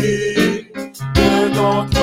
de ton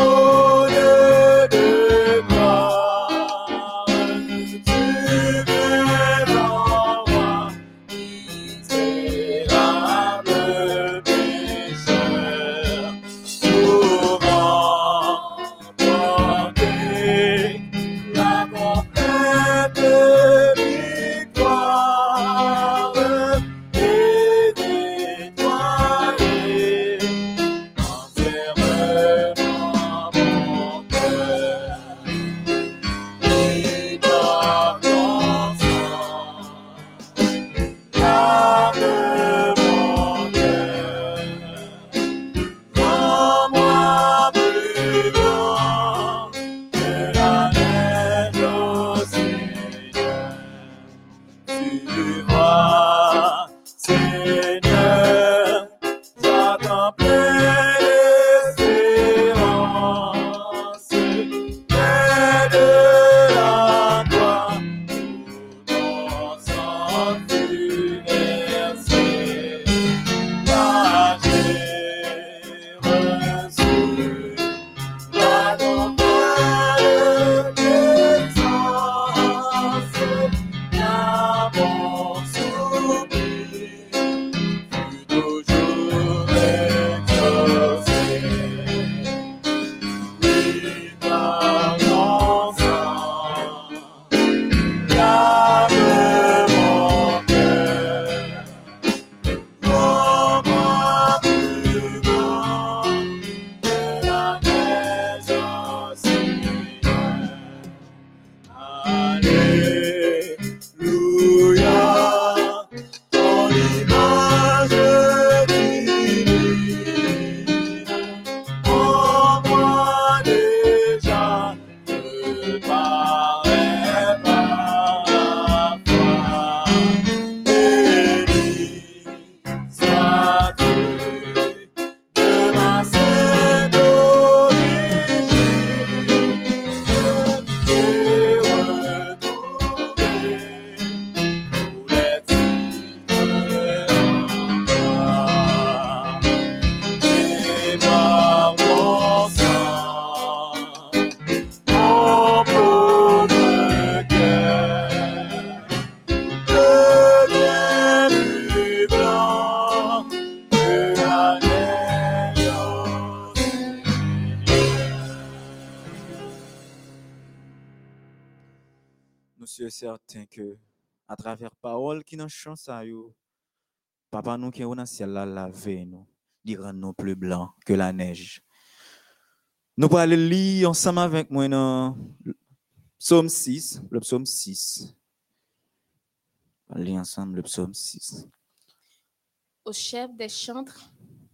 qui nous chante ça, yo, papa nous qui est dans le ciel là, laver nous, il rend nous plus blancs que la neige. Nous allons aller lire ensemble avec moi dans le psaume 6, le psaume 6. On va lire ensemble le psaume 6. Au chef des chantres,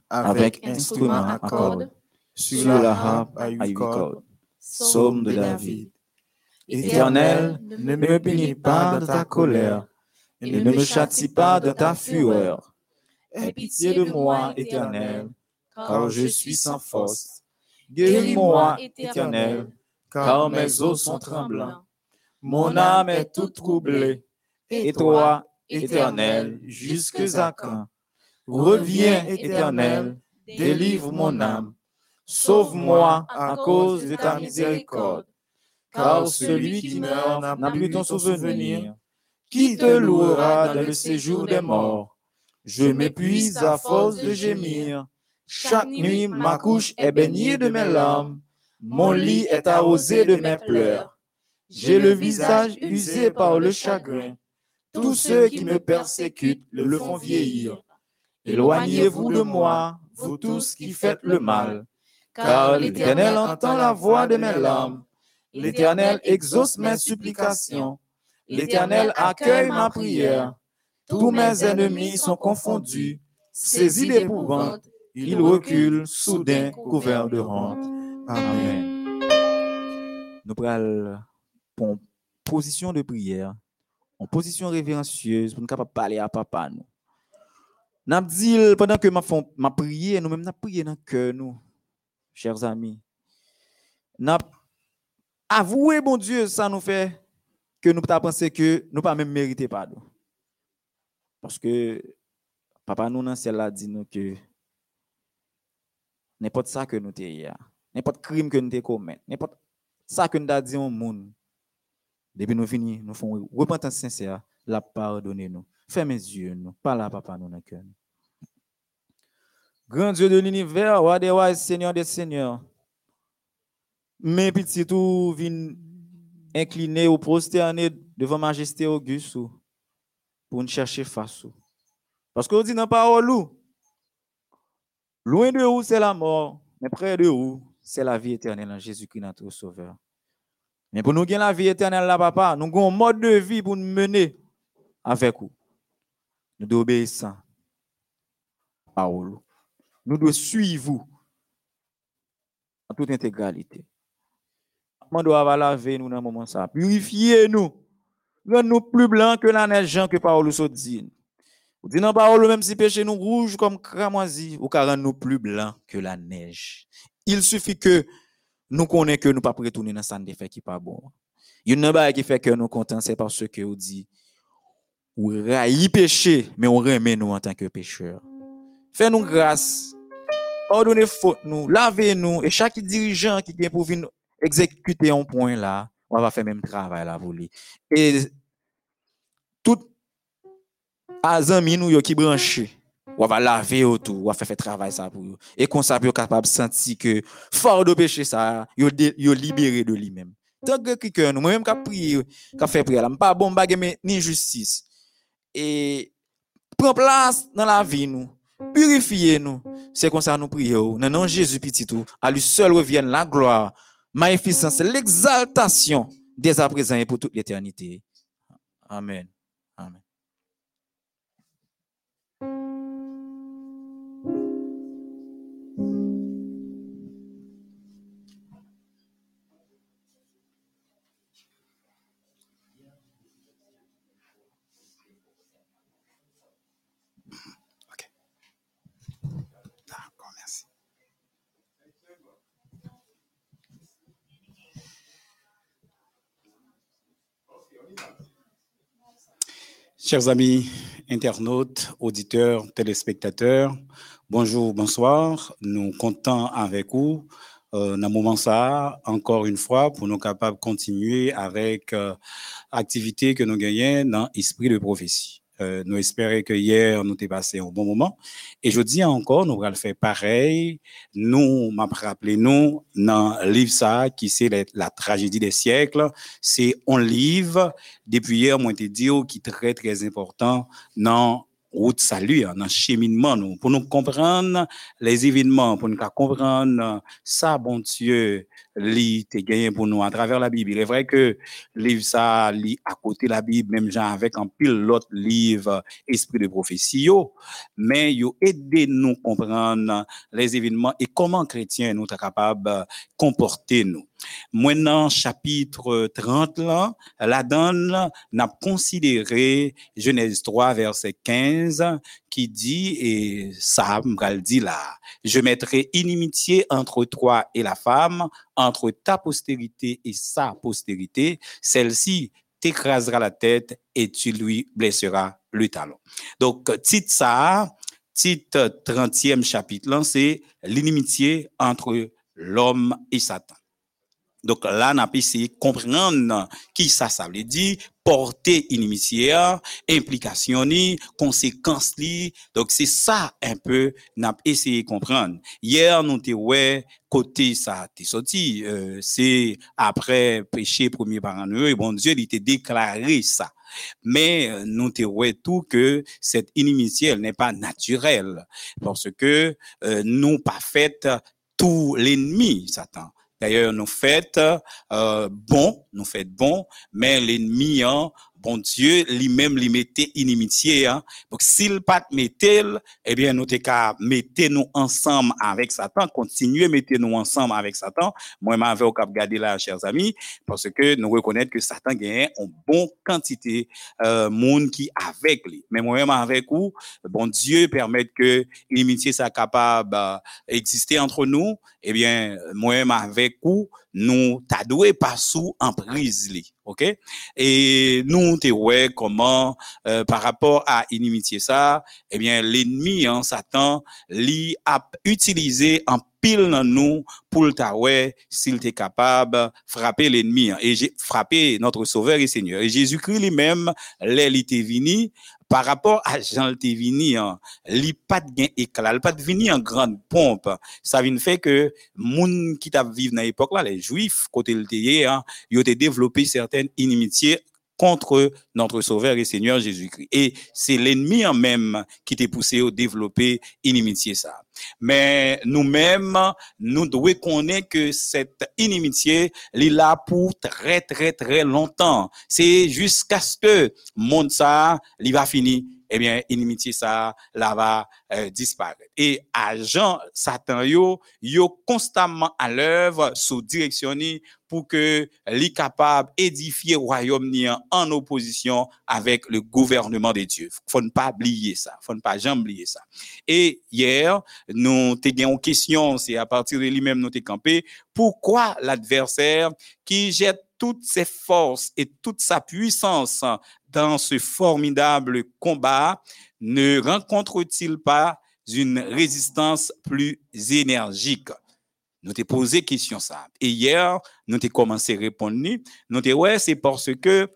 Avec instrument instrument à cordes, sur la la harpe à huit cordes. psaume de de David. Éternel, ne me punis pas de ta colère et ne me châtie pas de ta fureur. Aie pitié de moi, Éternel, car je suis sans force. Guéris-moi, Éternel, car mes os sont tremblants. Mon âme est toute troublée. Et toi, Éternel, jusque à quand? Reviens, Éternel, délivre mon âme. Sauve-moi à cause de ta miséricorde. Car celui qui meurt n'a plus ton souvenir. Qui te louera dans le séjour des morts? Je m'épuise à force de gémir. Chaque nuit, ma couche est baignée de mes larmes. Mon lit est arrosé de mes pleurs. J'ai le visage usé par le chagrin. Tous ceux qui me persécutent le font vieillir. Éloignez-vous de moi, vous tous qui faites le mal, car l'Éternel entend la voix de mes larmes. L'Éternel exauce mes supplications. L'Éternel accueille ma prière. Tous mes ennemis sont confondus. Saisis d'épouvante, ils reculent, soudain, couverts de honte. Amen. Nous prenons en position de prière, en position révérencieuse, pour nous capables parler à papa. Nous. N'a dit pendant que ma prière, nous même n'a prié dans le cœur nous, chers amis. N'a avoué bon Dieu, ça nous fait que nous pas penser que nous pas même mériter pardon. Parce que papa nous dans ciel là dit nous que n'importe ça que nous t'ayons, n'importe crime que nous t'ayons commis, n'importe ça que nous avons dit au monde, depuis nous finissons, nous faisons repentance sincère, la pardonner nous. Fermez les yeux, nous. Parle à papa, nous, dans cœur. Grand Dieu de l'univers, roi des rois, Seigneur des seigneurs. Mais petit tout vient incliner ou prosterner devant majesté auguste ou, pour nous chercher face. Parce qu'on dit dans la parole, loin de vous, c'est la mort, mais près de vous, c'est la vie éternelle en Jésus-Christ, notre Sauveur. Mais pour nous gagner la vie éternelle là, papa, nous avons un mode de vie pour nous mener avec vous. Nous devons obéir à la parole. Nous devons suivre vous en toute intégralité. Nous devons laver nous dans moment ça. Purifier nous. Rendre nous plus blancs que la neige Jean que parole nous dit. Ou dit la parole, même si péché nous rouge comme cramoisi, ou car nous plus blancs que la neige. Il suffit que nous connaissons que nous pas retourner dans ça fait qui pas bon. Il y a une qui fait que nous contents, c'est parce que vous dit, ou raï péché, mais on remet nous en tant que pécheurs. Fais-nous grâce, pardonnez faute nous, lavez-nous, et chaque dirigeant qui vient pour venir exécuter un point là, on va faire même travail là pour lui. Et tout azami nous qui branché, on va laver autour, on va faire travail ça pour eux. Et qu'on soit capable de sentir que fort de péché ça, yo, libéré de lui-même. Tant que nous, moi-même qui prié, qui fait prière, pas bon bagay mais ni justice. Et prend place dans la vie nous, purifiez nous. C'est comme ça nous prions. Nom de Jésus petit tout, à lui seul revienne la gloire, magnificence, l'exaltation dès à présent et pour toute l'éternité. Amen. Amen. Chers amis internautes, auditeurs, téléspectateurs, bonjour, bonsoir. Nous comptons avec vous euh, dans moment ça, encore une fois, pour nous capables de continuer avec euh, activité que nous gagnons dans l'esprit de prophétie. Euh, nous espérons que hier, nous t'ai passé un bon moment. Et je dis encore, nous allons faire pareil. Nous, m'a rappelé, nous, dans le livre qui c'est la, tragédie des siècles, c'est un livre, depuis hier, moi, t'ai dit, qui est très, très important dans route salut, dans cheminement, nous, pour nous comprendre les événements, pour nous comprendre ça, bon Dieu, lit et gagné pour nous à travers la Bible. Il est vrai que livre ça, lit à côté de la Bible, même genre avec un pile l'autre livre, Esprit de prophétie, mais yo aidé nous comprendre les événements et comment chrétiens nous sommes capables de comporter nous. Maintenant, chapitre 30, là, la donne n'a considéré Genèse 3, verset 15, qui dit, et ça, me dit là, je mettrai inimitié entre toi et la femme, entre ta postérité et sa postérité, celle-ci t'écrasera la tête et tu lui blesseras le talon. Donc, titre ça, titre 30e chapitre, là, c'est l'inimitié entre l'homme et Satan. Donc là, on a pu essayer de comprendre qui ça, ça veut dire, porter inimitié, implication, ni, conséquences, li. Donc c'est ça un peu, on a essayé de comprendre. Hier, nous t'es ouais, côté ça, t'es sorti, euh, c'est après péché premier par nous, et bon Dieu, il t'a déclaré ça. Mais euh, nous te ouais tout que cette inimitié, n'est pas naturelle, parce que euh, nous pas tout l'ennemi, Satan. D'ailleurs, nous faites euh, bon, nous faites bon, mais l'ennemi, hein, bon Dieu, lui-même, lui mettait inimitié. Hein. Donc, s'il pas mettait, eh bien, nous qu'à mettre nous ensemble avec Satan, continuer mettre nous ensemble avec Satan. Moi, m'avais au cap garder là, chers amis, parce que nous reconnaissons que Satan gagne une bonne quantité euh, monde qui avec lui. Mais moi-même avec vous, bon Dieu permet que l'amitié soit capable d'exister entre nous. Eh bien, moi-même avec vous, nous t'adoué pas sous en prise li. OK? Et nous, t'es ouais, comment, euh, par rapport à inimitié ça, eh bien, l'ennemi, hein, Satan, lui a utilisé en pile dans nous pour le ouais, s'il était capable frapper l'ennemi hein, et j'ai frappé notre sauveur et seigneur. Et Jésus-Christ lui-même, était venu, par rapport à Jean le vini, hein, li pas de éclat, li pas de en grande pompe. Ça vient fait que moun qui t'a vivre dans l'époque là, les juifs, côté le théier, hein, ils ont développé certaines inimitiés contre notre Sauveur et Seigneur Jésus-Christ. Et c'est l'ennemi en même qui t'a poussé à développer inimitié ça. Mais nous-mêmes, nous devons connaître que cette inimitié, est là pour très, très, très longtemps. C'est jusqu'à ce que monde ça, il va finir eh bien, inimitié ça, là va euh, disparaître. Et agent Satan yo, yo constamment à l'œuvre sous direction pour que les capable édifier royaume ni en opposition avec le gouvernement de Dieu. Faut ne pas oublier ça, faut ne pas jamais oublier ça. Et hier, nous t'ai une question, c'est à partir de lui-même nous t'ai campé, pourquoi l'adversaire qui jette toutes ses forces et toute sa puissance dans ce formidable combat ne rencontre-t-il pas une résistance plus énergique? Nous t'ai posé question ça. Et hier, nous t'ai commencé à répondre. Nous t'ai ouais, c'est parce que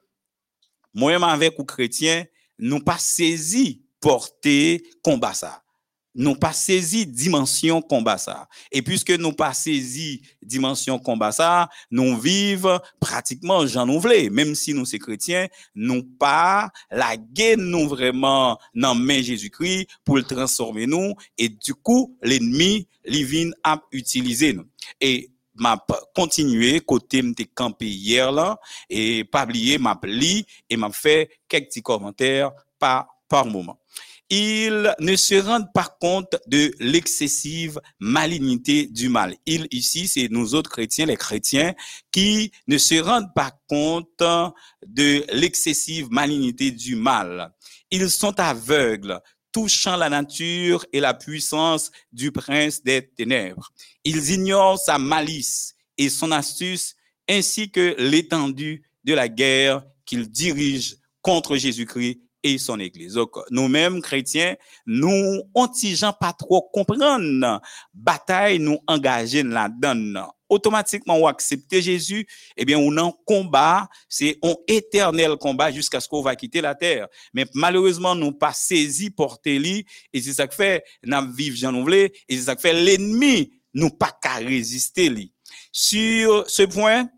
moi-même avec ou chrétien, nous pas saisi porter combat ça nous pas saisi dimension combat ça. Et puisque nous pas saisi dimension combat ça, nous vivons pratiquement Jean Nouvelé, même si nous sommes chrétiens, nous pas la guerre nous vraiment dans main Jésus-Christ pour le transformer nous et du coup l'ennemi vient à utiliser nous. Et m'a continué côté m'était campé hier là et pas oublier m'a li et m'a fait quelques petits commentaires par par moment ils ne se rendent pas compte de l'excessive malignité du mal. Ils, ici, c'est nous autres chrétiens, les chrétiens, qui ne se rendent pas compte de l'excessive malignité du mal. Ils sont aveugles, touchant la nature et la puissance du prince des ténèbres. Ils ignorent sa malice et son astuce, ainsi que l'étendue de la guerre qu'ils dirigent contre Jésus-Christ et son église. Donc, nous-mêmes, chrétiens, nous, on gens pas trop comprendre bataille nous engager là-dedans. Automatiquement, on accepter Jésus, eh bien, on en combat, c'est un éternel combat jusqu'à ce qu'on va quitter la terre. Mais malheureusement, nous pas saisi porter lui, et c'est ça que fait, nous vivons Jean et c'est ça que fait l'ennemi, nous pas qu'à résister lui. Sur ce point,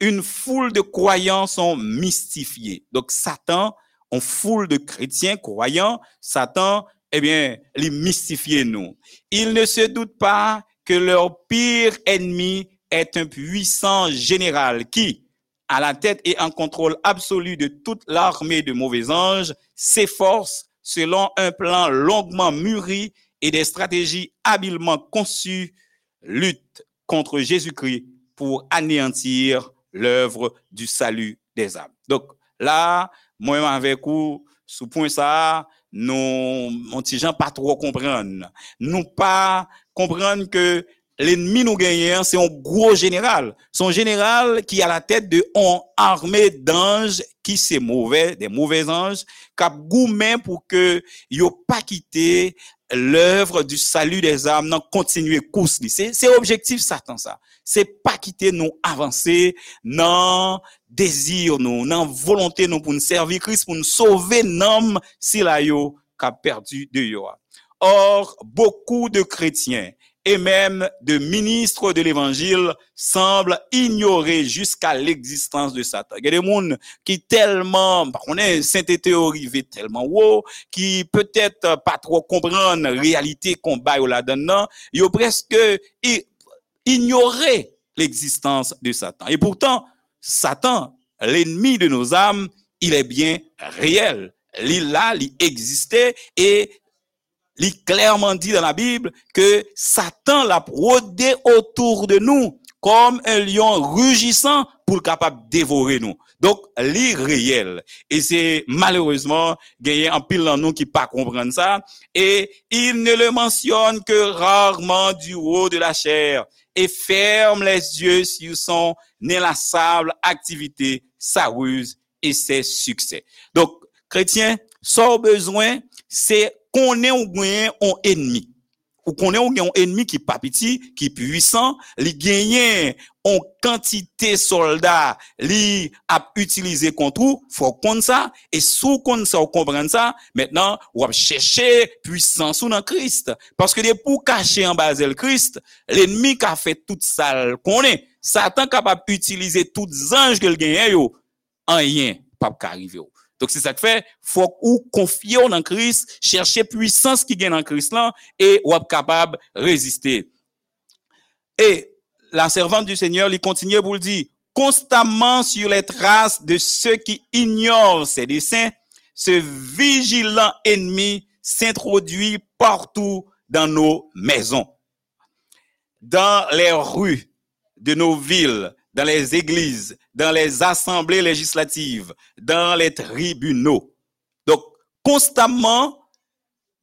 une foule de croyants sont mystifiés. Donc, Satan, on foule de chrétiens croyants, Satan, eh bien, les mystifier nous. Ils ne se doutent pas que leur pire ennemi est un puissant général qui, à la tête et en contrôle absolu de toute l'armée de mauvais anges, s'efforce, selon un plan longuement mûri et des stratégies habilement conçues, lutte contre Jésus-Christ pour anéantir l'œuvre du salut des âmes. Donc là, moi avec vous, sous point ça, nous, on pas trop comprendre. Nous pas comprendre que l'ennemi nous gagnant, c'est un gros général. Son général qui a la tête de une armée d'anges qui c'est mauvais, des mauvais anges, qui gourmet pour que yo pas quitté l'œuvre du salut des âmes, non continuer course. C'est, c'est objectif Satan ça. C'est pas quitter nous avancer, non désir nous, non volonté nous pour nous servir Christ, pour nous sauver l'homme si la yo qu'a perdu de yo. Or, beaucoup de chrétiens et même de ministres de l'évangile semblent ignorer jusqu'à l'existence de Satan. Il y a des gens qui tellement, on est sainteté arrivé tellement haut, qui peut-être pas trop comprennent la réalité qu'on bat là-dedans, ils ont presque ignoré l'existence de Satan. Et pourtant, Satan, l'ennemi de nos âmes, il est bien réel. Il là, il existait et il clairement dit dans la Bible que Satan l'a rôdé autour de nous comme un lion rugissant pour capable dévorer nous. Donc, l'irréel. Et c'est malheureusement, gagné en pile dans nous qui pas comprendre ça. Et il ne le mentionne que rarement du haut de la chair et ferme les yeux sur son inlassable activité sa ruse et ses succès. Donc, chrétien, son besoin, c'est qu'on ait un ennemi ou qu'on ait un ennemi qui pas petit, qui puissant, li gagne en quantité soldats, li a utilisé contre vous, faut qu'on ça, et sous qu'on ça, on comprend ça, maintenant, on va chercher puissance dans Christ. Parce que pour cacher en bas le Christ, l'ennemi qui a fait tout qu'on est, Satan d'utiliser tous les anges que le gagne, yo, en rien, pas arriver. Donc, c'est ça que fait, faut ou confier en Christ, chercher puissance qui gagne en Christ là, et ou capable de résister. Et la servante du Seigneur lui continue pour le dire, constamment sur les traces de ceux qui ignorent ses desseins, ce vigilant ennemi s'introduit partout dans nos maisons, dans les rues de nos villes, dans les églises, dans les assemblées législatives, dans les tribunaux. Donc, constamment,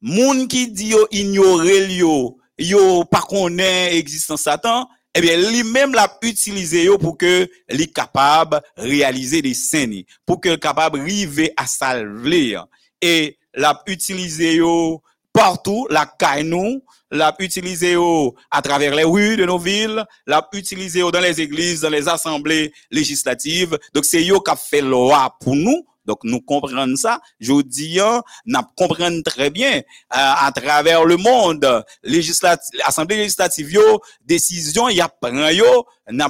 moun qui dit yo ignorer yo, yo pas connaît existence Satan, eh bien, lui-même l'a utilisé yo pour que li capable réaliser des scènes, pour que capable arriver à salver. Et l'a utilisé yo partout, la caille nous, l'a utilisé à travers les rues de nos villes, l'a utilisé dans les églises, dans les assemblées législatives. Donc c'est yo qui a fait loi pour nous. Donc nous comprenons ça. Je dis, hein, nous comprenons très bien euh, à travers le monde, législative, assemblée législative, yo, décision, y a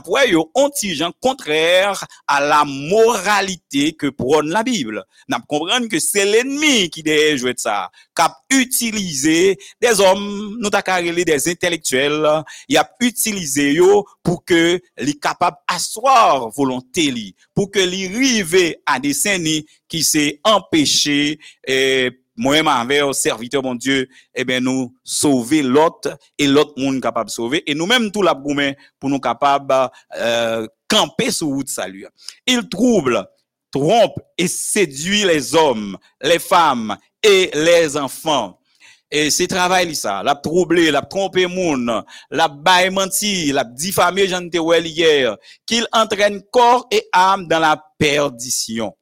prend yo, antigen contraire à la moralité que prône la Bible. N'a comprendre que c'est l'ennemi qui doit jouer de ça, cap utiliser des hommes, nous t'a carré des intellectuels, il a utilisé yo pour que les capable asseoir volonté li, pour que les rive à des scènes qui s'est empêché eh, moi-même serviteur mon Dieu, eh bien nous sauver l'autre et l'autre monde capable de sauver et nous-mêmes tout la pour nous capable euh, camper sur route salut. Il trouble, trompe et séduit les hommes, les femmes et les enfants. Et c'est travail ça, la troubler, la tromper moun, la menti, la diffamer j'en te hier, qu'il entraîne corps et âme dans la perdition.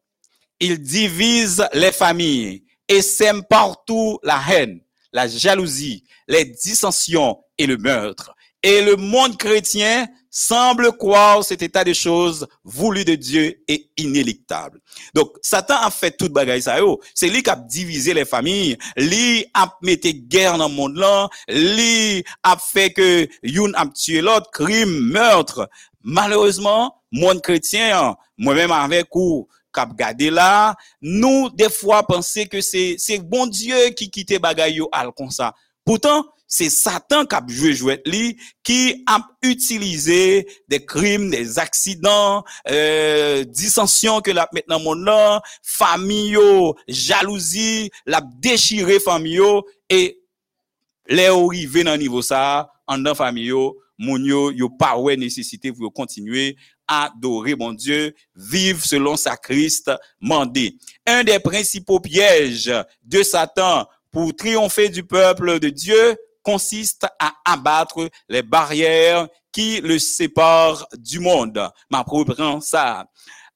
Il divise les familles et sème partout la haine, la jalousie, les dissensions et le meurtre. Et le monde chrétien semble croire cet état de choses voulu de Dieu et inéluctable. Donc, Satan a fait toute bagaille ça. C'est lui qui a divisé les familles, lui a mis guerre dans le monde là, lui a fait que youn a tué l'autre, crime, meurtre. Malheureusement, monde chrétien, moi-même avec ou, kap gade la, nou defwa pense ke se, se bon Diyo ki kite bagay yo al konsa. Poutan, se Satan kap jwe jwet li ki ap utilize de krim, de aksidan, euh, disansyon ke lap met nan moun lan, fami yo, jalouzi, lap dechire fami yo, e le orive nan nivou sa, an dan fami yo, moun yo yo pa wè nesesite pou yo kontinue adorer mon Dieu, vivre selon sa Christ mandé. Un des principaux pièges de Satan pour triompher du peuple de Dieu consiste à abattre les barrières qui le séparent du monde. Ma reprend ça.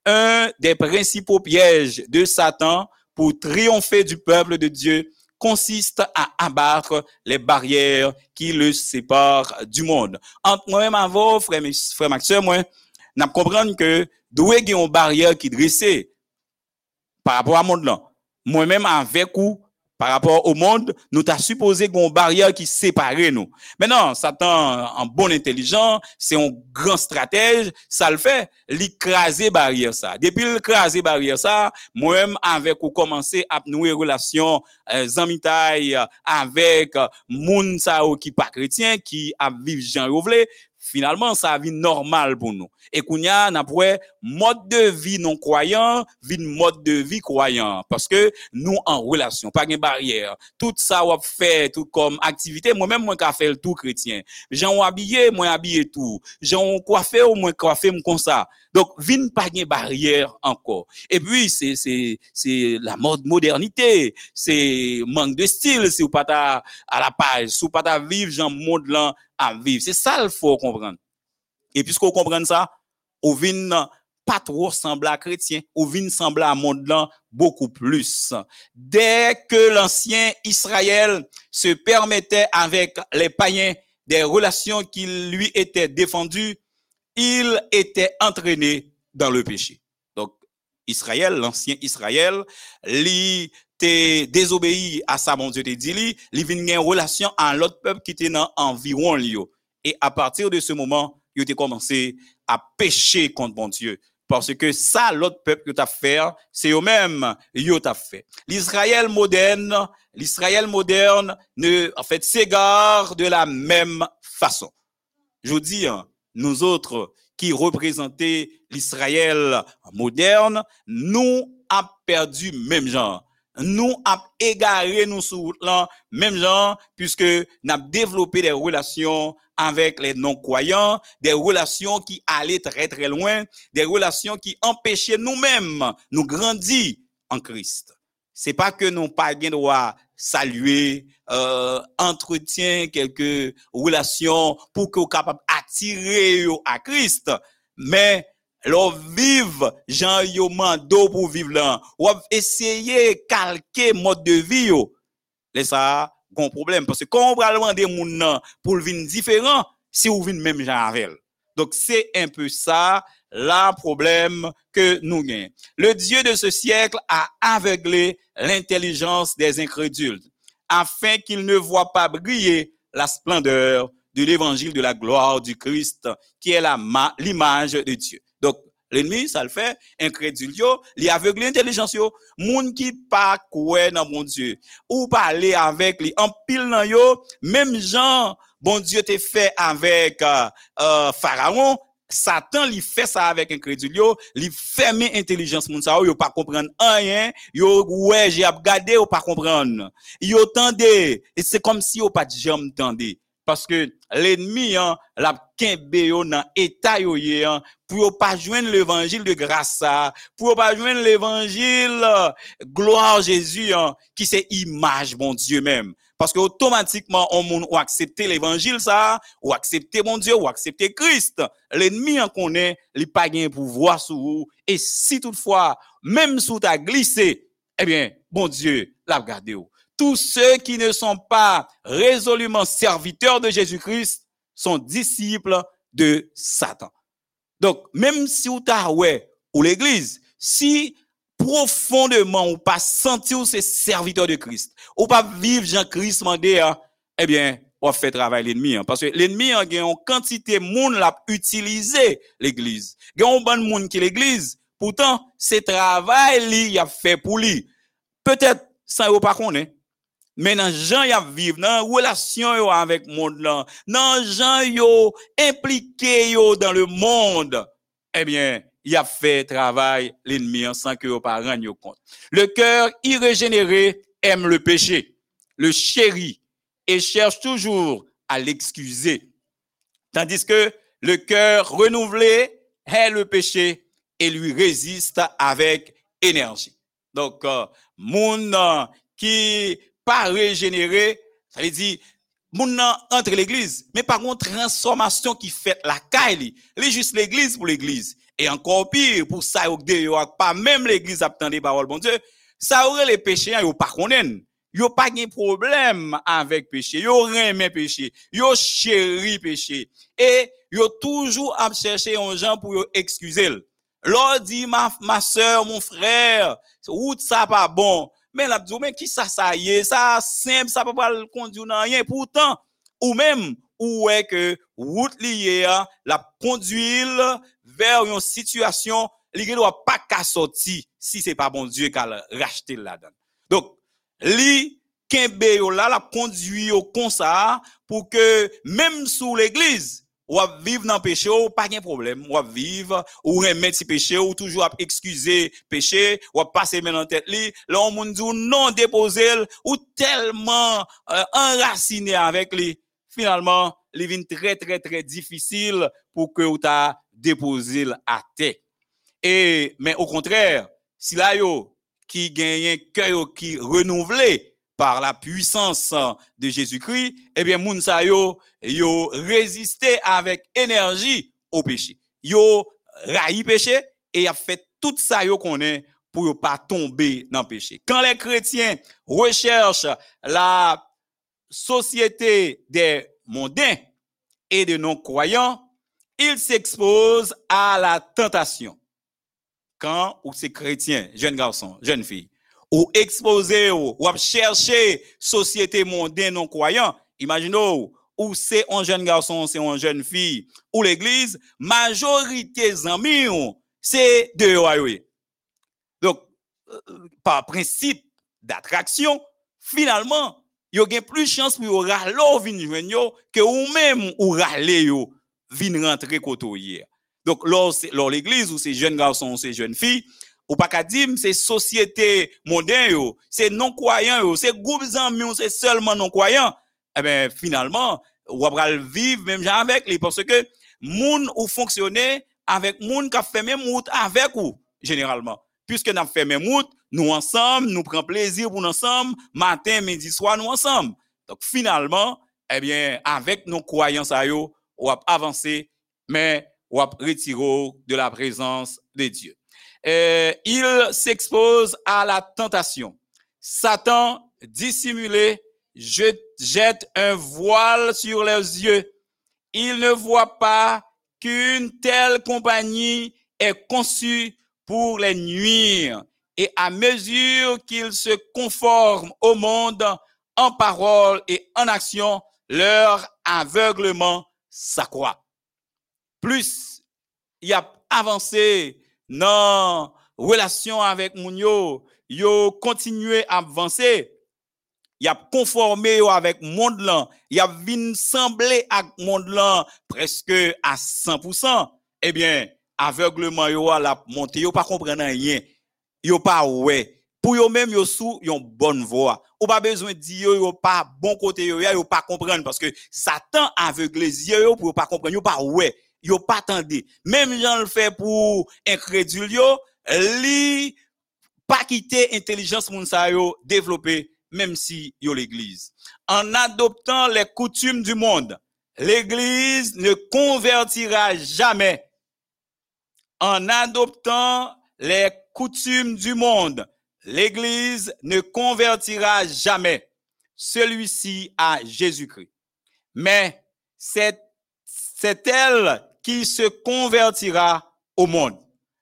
Un des principaux pièges de Satan pour triompher du peuple de Dieu consiste à abattre les barrières qui le séparent du monde. Entre moi-même avant, frère, frère Maxime, moi, nap kompran ke dwe gen yon barriere ki dresse par rapport a moun lan. Mwen menm anvek ou, par rapport au monde, nou ta suppose goun barrière ki separe nou. Menan, Satan, an bon intelijan, se yon gran stratej, sa l fè, li krasè barrière sa. Depi l krasè barrière sa, mwen avèk ou komanse ap nouye relasyon eh, zanmitay euh, avèk euh, moun sa ou ki pa kretien, ki ap viv jan rouvle, finalman sa avi normal pou nou. Et qu'on a, n'a mode de vie non croyant, vie mode de vie croyant. Parce que nous, en relation, pas de barrière. Tout ça, on fait, tout comme activité. Moi-même, moi, qu'a fait tout chrétien. J'en habillé, moi, habillé tout. J'en coiffé, ou moi, coiffé, comme ça. Donc, vin pas de barrière encore. Et puis, c'est, c'est, c'est la mode modernité. C'est manque de style, si vous pas à, la page. Si vous pas à vivre, genre, monde là, à vivre. C'est ça, il faut comprendre. Et puisqu'on comprend ça, on vient pas trop ressembler à chrétien, ou vin ressembler à monde là beaucoup plus. Dès que l'ancien Israël se permettait avec les païens des relations qui lui étaient défendues, il était entraîné dans le péché. Donc, Israël, l'ancien Israël, lui t'es désobéi à ça, mon Dieu te dit, lui, il vient une relation à l'autre peuple qui était dans environ lui. Et à partir de ce moment, il a commencé à pécher contre mon Dieu. Parce que ça, l'autre peuple que as fait, c'est eux-mêmes, yo t'a fait. L'Israël moderne, l'Israël moderne, ne, en fait, s'égare de la même façon. Je vous dis, hein, nous autres qui représentons l'Israël moderne, nous avons perdu même genre. Nous avons égaré nous sous là, même genre, puisque nous avons développé des relations avec les non-croyants, des relations qui allaient très très loin, des relations qui empêchaient nous-mêmes nous grandir en Christ. C'est pas que nous pas gain droit saluer, euh, entretien quelques relations pour que capable attirer à Christ, mais l'on vive Jean yo mando pour vivre là, ou essayer calquer mode de vie. Les ça gon problème parce que quand on va demander moun nan pour le vin différent, si ou vin même Jean avec. Donc c'est un peu ça la problème que nous gagnons. Le Dieu de ce siècle a aveuglé l'intelligence des incrédules afin qu'ils ne voient pas briller la splendeur de l'évangile de la gloire du Christ qui est l'image de Dieu. L'ennemi ça le fait incrédule yo, li aveugle l'intelligence yo, moun qui pas croire dans mon Dieu. Ou parler avec lui en pile nan yo, même Jean bon Dieu te fait avec euh, euh, Pharaon, Satan li fait ça avec incrédule yo, li ferme intelligence moun sa yo, yo pas comprendre rien, yo ouais, j'ai regardé ou pas comprendre. Yo tande et c'est comme si yo pas jamais tande parce que l'ennemi hein, la kembe yo nan état yo ye hein, pour yo pas joindre l'évangile de grâce ça, pour yo pas joindre l'évangile euh, gloire Jésus hein, qui c'est image bon Dieu même. Parce que automatiquement on moun ou accepter l'évangile ça ou accepter mon Dieu ou accepter Christ. L'ennemi en connaît li pas gain pouvoir sur vous et si toutefois même sous ta glissé eh bien bon Dieu l'a regardé ou tous ceux qui ne sont pas résolument serviteurs de Jésus-Christ sont disciples de Satan. Donc, même si vous t'as ouais, ou l'église, si profondément ou pas senti ou c'est serviteur de Christ, ou pas vivre Jean-Christ mandé, hein, eh bien, on fait travail l'ennemi, hein, parce que l'ennemi a une quantité de monde l'a utilisé l'église. Il y a un bon monde qui l'église, pourtant, c'est travail li a fait pour lui. Peut-être, ça vous pas connaît. Mais dans gens y a vivre, dans relation yo avec monde là, dans gens yo impliqué yo dans le monde, eh bien, il a fait travail l'ennemi sans que yo pas rendre compte. Le cœur irrégénéré aime le péché, le chérit et cherche toujours à l'excuser. Tandis que le cœur renouvelé hait le péché et lui résiste avec énergie. Donc, euh, moun euh, qui pas régénéré, ça veut dire, moun entre l'église, mais par contre, transformation qui fait la caille, li juste l'église pour l'église. Et encore pire, pour ça, yo de yo pas même l'église attend des paroles, bon Dieu, ça aurait les péchés, yo pas connaissent. Yo pas de problème avec péché, yo remet péché, yo chéri péché. Et yo toujours à chercher un gens pour yo excuser. L'on dit, ma, ma soeur, mon frère, route ça pas bon. Mais la dit, mais qui ça, ça y est, ça simple, ça peut pas le conduire rien. Pourtant, ou même, ou est que route liée, hein, la conduire vers une situation, ne doit pas qu'à sortir si c'est pas bon Dieu qui a racheté là-dedans. Donc, li, kembe yo la conduit yo comme ça, pour que, même sous l'église, ou à vivre dans le péché, ou pas de problème, ou à vivre, ou remettre si péché, ou toujours à excuser péché, ou à passer maintenant en tête là on dit non déposé, ou tellement euh, enraciné avec lui, finalement, il vient très très très difficile pour que ou t'a déposé à terre. Et, mais au contraire, si là yo, qui gagne un cœur qui renouvelé par la puissance de Jésus-Christ, eh bien, moun sa yo, yo avec énergie au péché. Yo raï péché et a fait tout ça yo connaît pour yo pas tomber dans le péché. Quand les chrétiens recherchent la société des mondains et des non-croyants, ils s'exposent à la tentation. Quand ou c'est chrétien, jeune garçon, jeune fille, ou exposé ou, ou chercher société mondaine non-croyant, imaginez ou c'est un jeune garçon, c'est une jeune fille, ou l'église, majorité amis, c'est de yo Donc, euh, par principe d'attraction, finalement, yo gen plus chance pour ralo vin que ou même ou rale yo vin rentrer koto hier. Donc, lors l'église ou ces jeunes garçons ou ces jeunes filles, ou pas qu'à dire, c'est société mondaine yo, c'est non-croyants yo, c'est groupe amis c'est seulement non-croyants. Eh ben, finalement, ou va vivre même avec lui parce que moun ou fonctionner avec moun qui a fait même route avec ou généralement. Puisque nous fait même route nous ensemble nous prenons plaisir pour nous ensemble matin midi soir nous ensemble. Donc finalement eh bien avec nos croyances à yo on va avancer mais on va retirer de la présence de Dieu Euh, il s'expose à la tentation Satan dissimulé je- jette un voile sur leurs yeux. Ils ne voient pas qu'une telle compagnie est conçue pour les nuire. Et à mesure qu'ils se conforment au monde en parole et en action, leur aveuglement s'accroît. Plus il a avancé dans relation avec moun yo, yo continué à avancer, il a conformé yo avec monde là, il a vin semblé avec monde là presque à 100%. Eh bien, aveuglement yo a la monté, yo pas comprendre rien. Yo pas ouais. Pour yo même yo sous yon bonne voix. Ou pas besoin de dire yo, yo pas bon côté yo, yo pas comprendre parce que Satan aveugle les yeux yo pour yo pas comprendre, yo pas ouais. Yo pas attendé. Même gens le fait pour incrédule yo, li pas quitter intelligence moun sa yo développer même si yo l'église. En adoptant les coutumes du monde, l'église ne convertira jamais. En adoptant les coutumes du monde, l'église ne convertira jamais celui-ci à Jésus-Christ. Mais c'est, c'est elle qui se convertira au monde.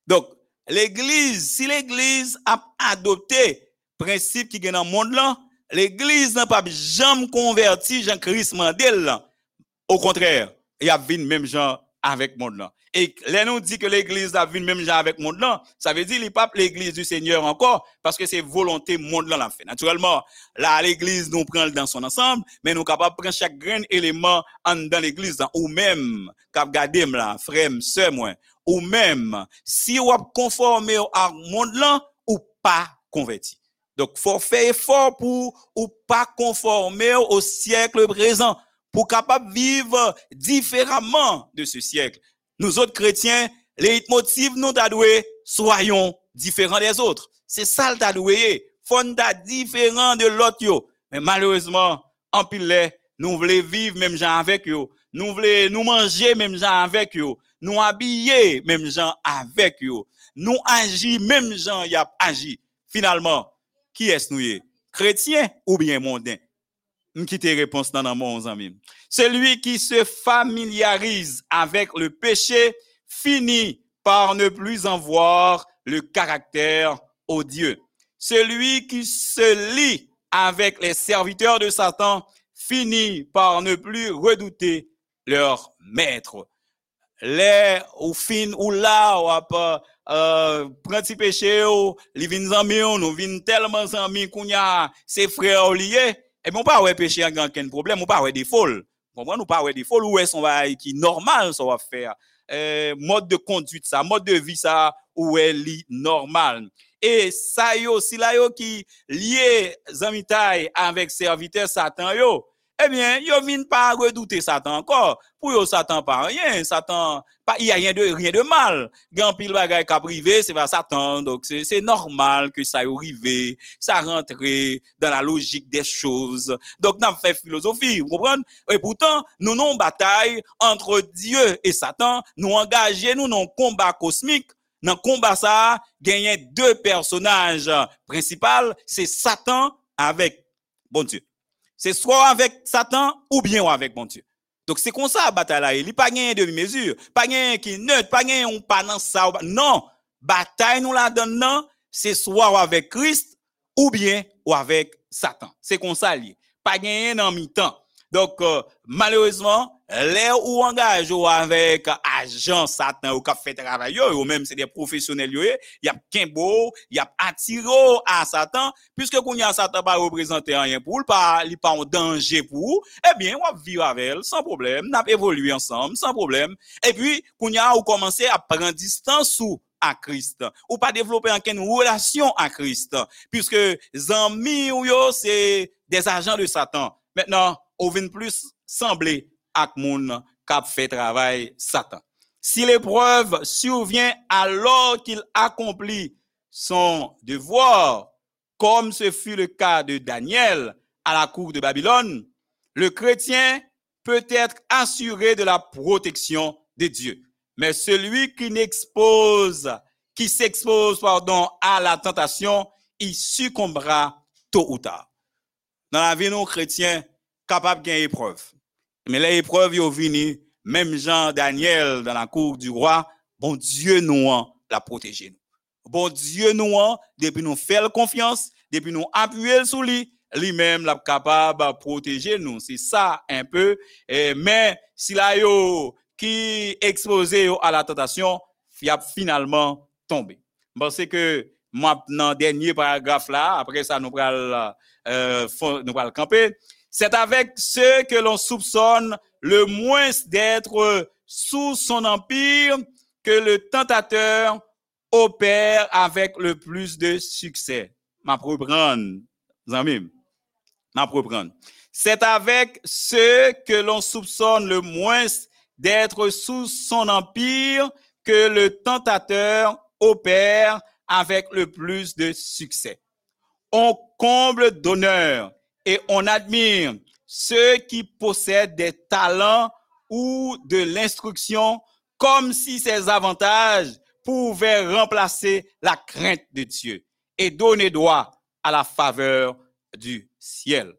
Donc, l'église, si l'église a adopté principe qui est dans le monde là, l'église n'a pas jamais converti Jean-Christ Mandel. Au contraire, il y a vu même gens avec le monde là. Et là, nous dit que l'église a vu même gens avec monde là, ça veut dire n'est pas l'église du Seigneur encore, parce que c'est volonté monde là l'a fait. Naturellement, là, l'église nous prend dans son ensemble, mais nous capables de prendre chaque grain élément en dans l'église, là, ou même, cap garder là, frère, sœur, ou même, si vous conformé à monde là, ou pas converti. Donc, faut faire effort pour ou pas conformer au siècle présent, pour capable vivre différemment de ce siècle. Nous autres chrétiens, les motifs nous t'adoué, soyons différents des autres. C'est ça le nous ta différent de l'autre. Mais malheureusement, en pile, nous voulons vivre même gens avec yo. Nous voulons nous manger même gens avec yo. Nous habiller même gens avec yo. Nous agir même gens y a agi. Finalement, qui est-ce nous y? Chrétien ou bien mondain? M'quitte réponse dans mon ami. Celui qui se familiarise avec le péché finit par ne plus en voir le caractère odieux. Celui qui se lie avec les serviteurs de Satan finit par ne plus redouter leur maître. Les ou fin ou là ou pas euh, péché ou li vin zami ou nous vin tellement zami qu'on y a ses frères liés et bon pas ouais péché en ken problème ou pas ouais folles comprendre ou pas ouais folles ou est son va qui normal ça va faire. Euh, mode de conduite ça mode de vie ça ou est normal? Et ça yo si la yo qui lié zami taille avec serviteur Satan yo eh bien, yo vin pas redouter Satan encore. Pour yo, Satan pas rien. Satan, pas, il y a rien de, rien de mal. Gan pile bagay ka privé, c'est pas Satan. Donc, c'est, c'est normal que ça y arrive. Ça rentre dans la logique des choses. Donc, n'a fait philosophie. Vous comprenez? Et pourtant, nous non bataille entre Dieu et Satan. Nous engager nous non combat cosmique. Dans le combat ça, gagné deux personnages principaux, c'est Satan avec bon Dieu. C'est soit avec Satan ou bien avec bon Dieu. Donc c'est comme ça la bataille il n'y a pas de demi-mesure, pas de qui neutre, pas de on pas dans ça. Non, bataille nous la donne non, c'est soit avec Christ ou bien ou avec Satan. C'est comme ça. Pas gagner dans mi-temps. Donc euh, malheureusement, les ou engage ou avec agent Satan ou qui fait travail ou même c'est des professionnels il y a beau, il y a attiré à Satan puisque qu'on y a Satan pas représenter rien pour pas il pas en danger pour eh bien on va vivre avec elle sans problème, n'a évoluer ensemble sans problème et puis qu'on y a ou commencer à prendre distance sous à Christ ou pas développer une relation à Christ puisque amis ou yo c'est des agents de Satan. Maintenant, on vient plus sembler ak moun fait travail Satan. Si l'épreuve survient alors qu'il accomplit son devoir, comme ce fut le cas de Daniel à la cour de Babylone, le chrétien peut être assuré de la protection de Dieu. Mais celui qui s'expose, pardon, à la tentation, il succombera tôt ou tard. Dans la vie non chrétien, capable d'une épreuve. Mais les épreuves sont venues, même Jean Daniel dans la cour du roi, bon Dieu nous l'a protégé. Bon Dieu nous, depuis nous faire confiance, depuis nous appuyer sur lui, lui-même l'a capable de protéger nous. C'est ça un peu. mais si là yo qui exposé à la tentation, il a finalement tombé. Parce que maintenant, dernier paragraphe là, après ça, nous allons euh, camper. C'est avec ceux que l'on soupçonne le moins d'être sous son empire que le tentateur opère avec le plus de succès. Ma. Ma. C'est avec ceux que l'on soupçonne le moins d'être sous son empire que le tentateur opère avec le plus de succès. On comble d'honneur et on admire ceux qui possèdent des talents ou de l'instruction comme si ces avantages pouvaient remplacer la crainte de Dieu et donner droit à la faveur du ciel.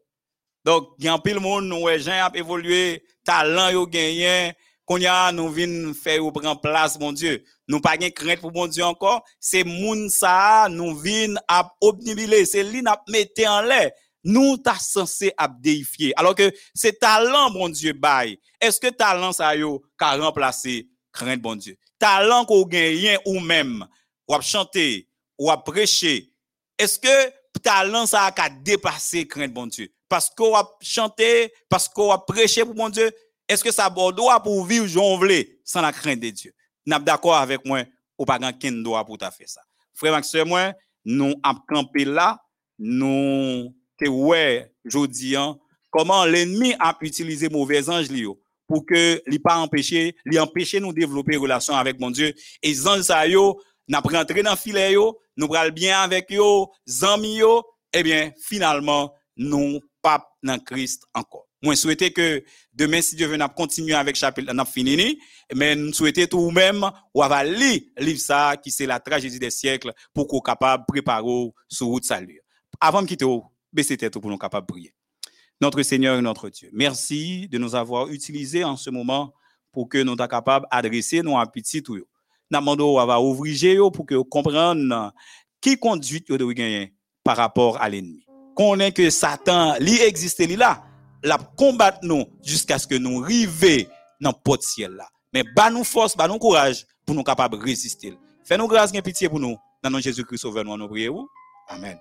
Donc, il y a un de monde, nous, gens ont évolué, talent, yo gagné, qu'on a, nous venons faire ou prendre place, mon Dieu. Nous pas de crainte pour mon Dieu encore. C'est moun ça, nous venons à obnubiler, c'est lui n'a mettre en l'air nous ta censé abdéifier. Alors que c'est talent, bon Dieu, bail. Est-ce que talent ça yo ka remplacer crainte, bon Dieu? Talent qu'on gagne ou même, ou à chanter, ou à prêcher. Est-ce que talent ça a dépassé? Crainte, bon Dieu? Parce qu'on a chanter, parce qu'on a prêcher pour mon Dieu, est-ce que ça doit pour vivre jonglé sans la crainte de Dieu? N'a d'accord avec moi, ou pas qu'un doit pour ta faire ça. Frère Maxime, moi, nous avons campé là, nous que ouais, jodi comment l'ennemi a utilisé mauvais anges pour que li pas empêcher, li empêcher nous développer relation avec mon Dieu et anges ça yo n'a rentré dans filet yo, nous pral bien avec yo, zami yo, eh bien finalement nous pas dans Christ encore. Moi souhaiter que demain si Dieu veut n'a continuer avec chapitre n'a fini mais nous souhaiter tout même ou va lire livre ça qui c'est la tragédie des siècles pour qu'on capable préparer sur route salut. Avant de quitter baisser tête pour nous capables de prier. Notre Seigneur et notre Dieu, merci de nous avoir utilisés en ce moment pour que nous soyons capables d'adresser nos tout. Nous demandons à ouvrir pour que vous compreniez qui conduit de gagner par rapport à l'ennemi. Qu'on est que Satan, lui existe là, la combattre nous jusqu'à ce que nous arrivions dans le ciel là. Mais bah nous force, bah nous courage pour nous capables de résister. Fais-nous grâce et pitié pour nous. Dans nom Jésus-Christ, sauveur, nous prions. Amen.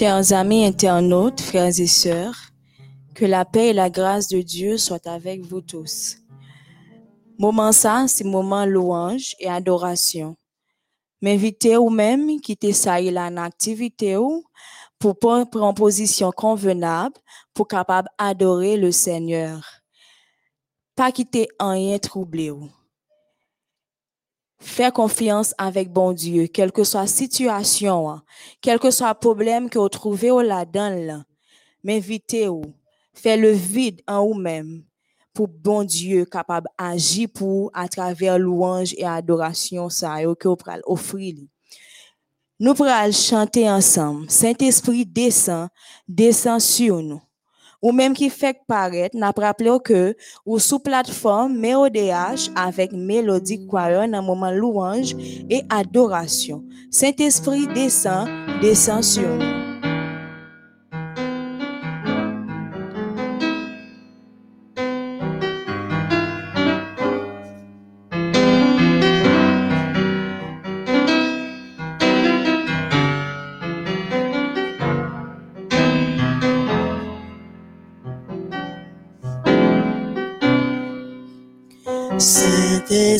Chers amis internautes, frères et sœurs, Que la paix et la grâce de Dieu soient avec vous tous. Moment ça, c'est moment louange et adoration. M'invitez ou même quitter ça et en activité ou pour prendre en position convenable pour capable adorer le Seigneur. Pas quitter rien troublé ou. Faire confiance avec bon Dieu, quelle que soit situation, hein, quel que soit problème que vous trouvez là-dedans, là, m'invitez ou, faire le vide en vous-même pour bon Dieu capable d'agir pour à travers louange et adoration ça que vous offrir. Nous pral chanter ensemble. Saint-Esprit descend, descend sur nous. Ou même qui fait paraître, n'a rappelé que ou sous plateforme MéODH avec mélodie choir dans moment louange et adoration. Saint-Esprit descend, descend sur nous.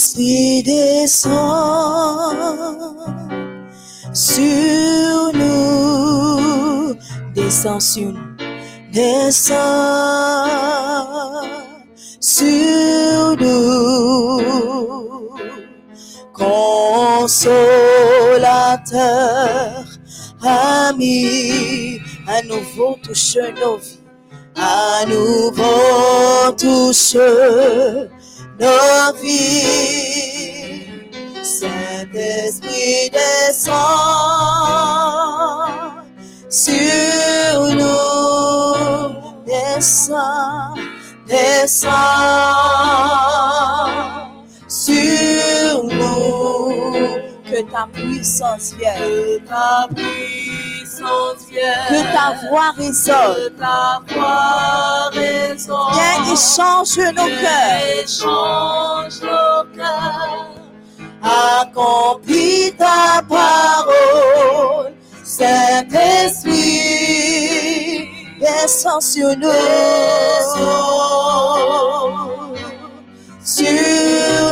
Saint-Esprit descend sur nous, descend sur nous, descend sur nous, consolateur, ami, à nouveau touche nos vies, à nouveau touche nos. Saint-Esprit descend sur nous, descend, descend sur nous. Que ta puissance vienne, ta puissance que ta voix résonne. Viens et change nos cœurs, change nos cœurs. Accomplis ta parole, Saint-Esprit, descend sur nous, sur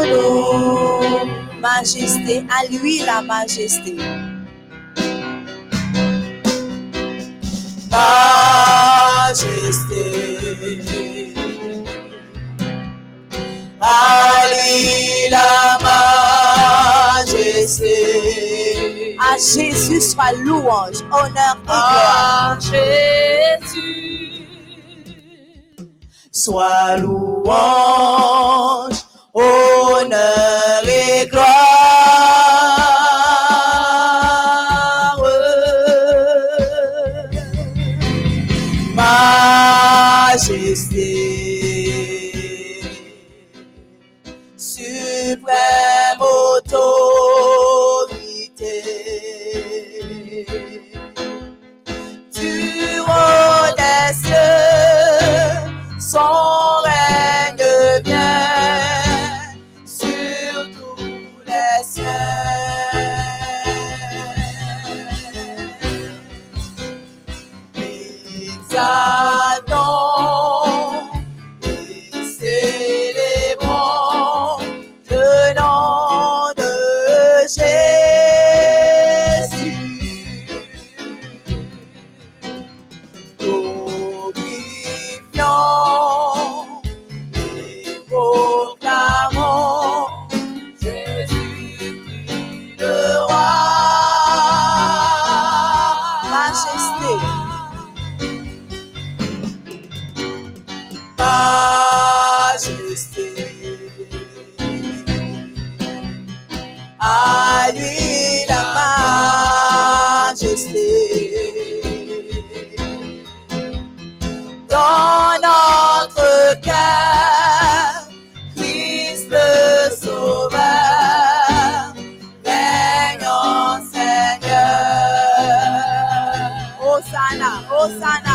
nous. Majesté, à lui la majesté. Majesté. À lui la majesté. À Jésus soit louange, honneur et gloire. Jésus. Soit louange, honneur et Hosanna,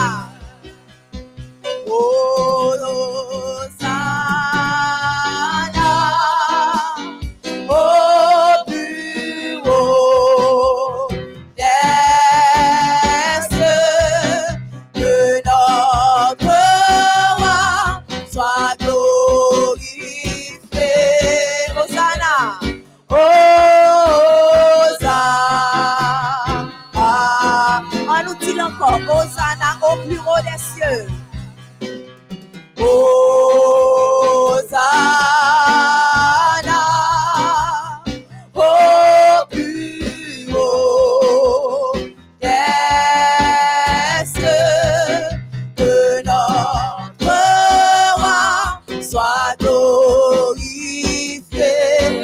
soit glorifié.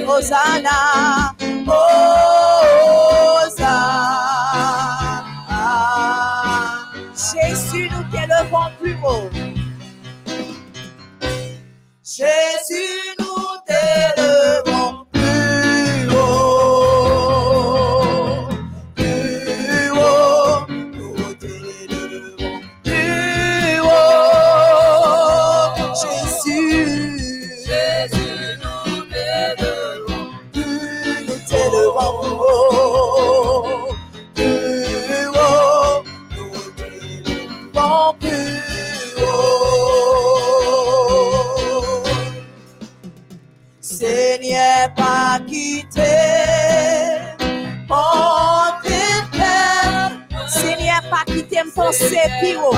Hosanna, Hosanna. Jésus, nous t'élevons plus haut. Jésus. testigo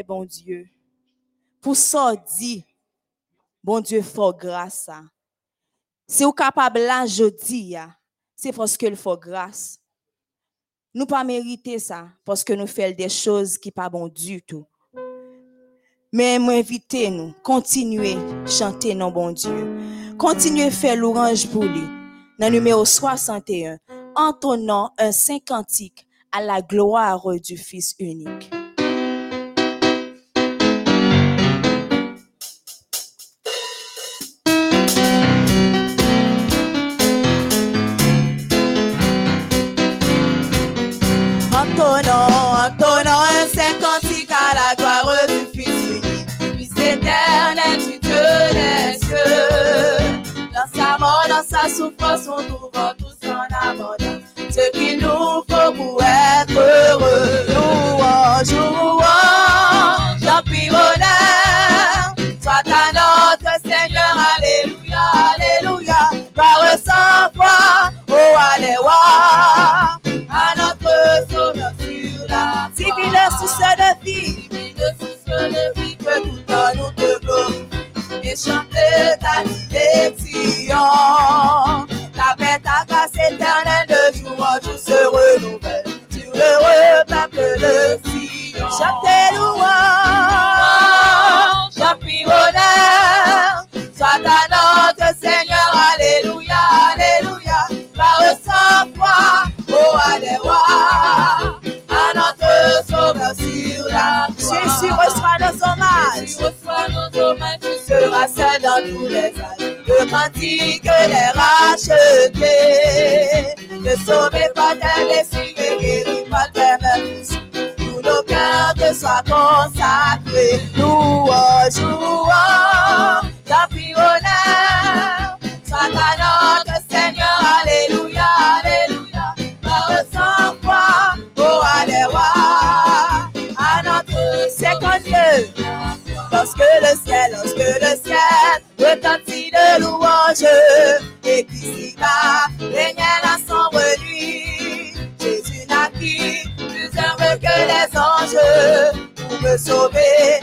fait, bon Dieu. Pour dit, bon Dieu, faut grâce. ça. Si vous capable là, je dis, ya, c'est parce que le faut grâce. Nous pas mériter ça, parce que nous faisons des choses qui pas bon du tout. Mais m'invitez nous, continuez chanter non bon Dieu. Continuez faire l'orange pour lui. Dans le numéro 61, entonnant un saint cantique à la gloire du Fils unique. Cieux. Dans sa souffrance, on trouvera tous en abondance. Ce qu'il nous faut pour être heureux. Louange, louange, prie honneur. Soit à notre Seigneur, Alléluia, Alléluia. Par sa foi, oh, Alléluia. À notre sauveur sur la Divine source de vie, divine source de vie, que tout temps nous te et chanter ta direction. Ta paix, ta grâce éternelle de jour en jour se renouvelle sur le peuple de Sion. Chantez louange, Jésus reçoit nos hommages. Tu reçois nos hommages, tu seras seul dans tous les âges. Le cantique les rachetés, te sauver par ta blessure et guéri par tes. Tous nos cœurs te soient consacrés. Louange, louange, t'appuie honneur. Soit à notre Seigneur, Alléluia, Alléluia. Notre 52. Lorsque le ciel, lorsque le ciel retentit de louanges, et qu'ici bas régnait la sombre nuit, Jésus naquit plus heureux que les anges, pour me sauver,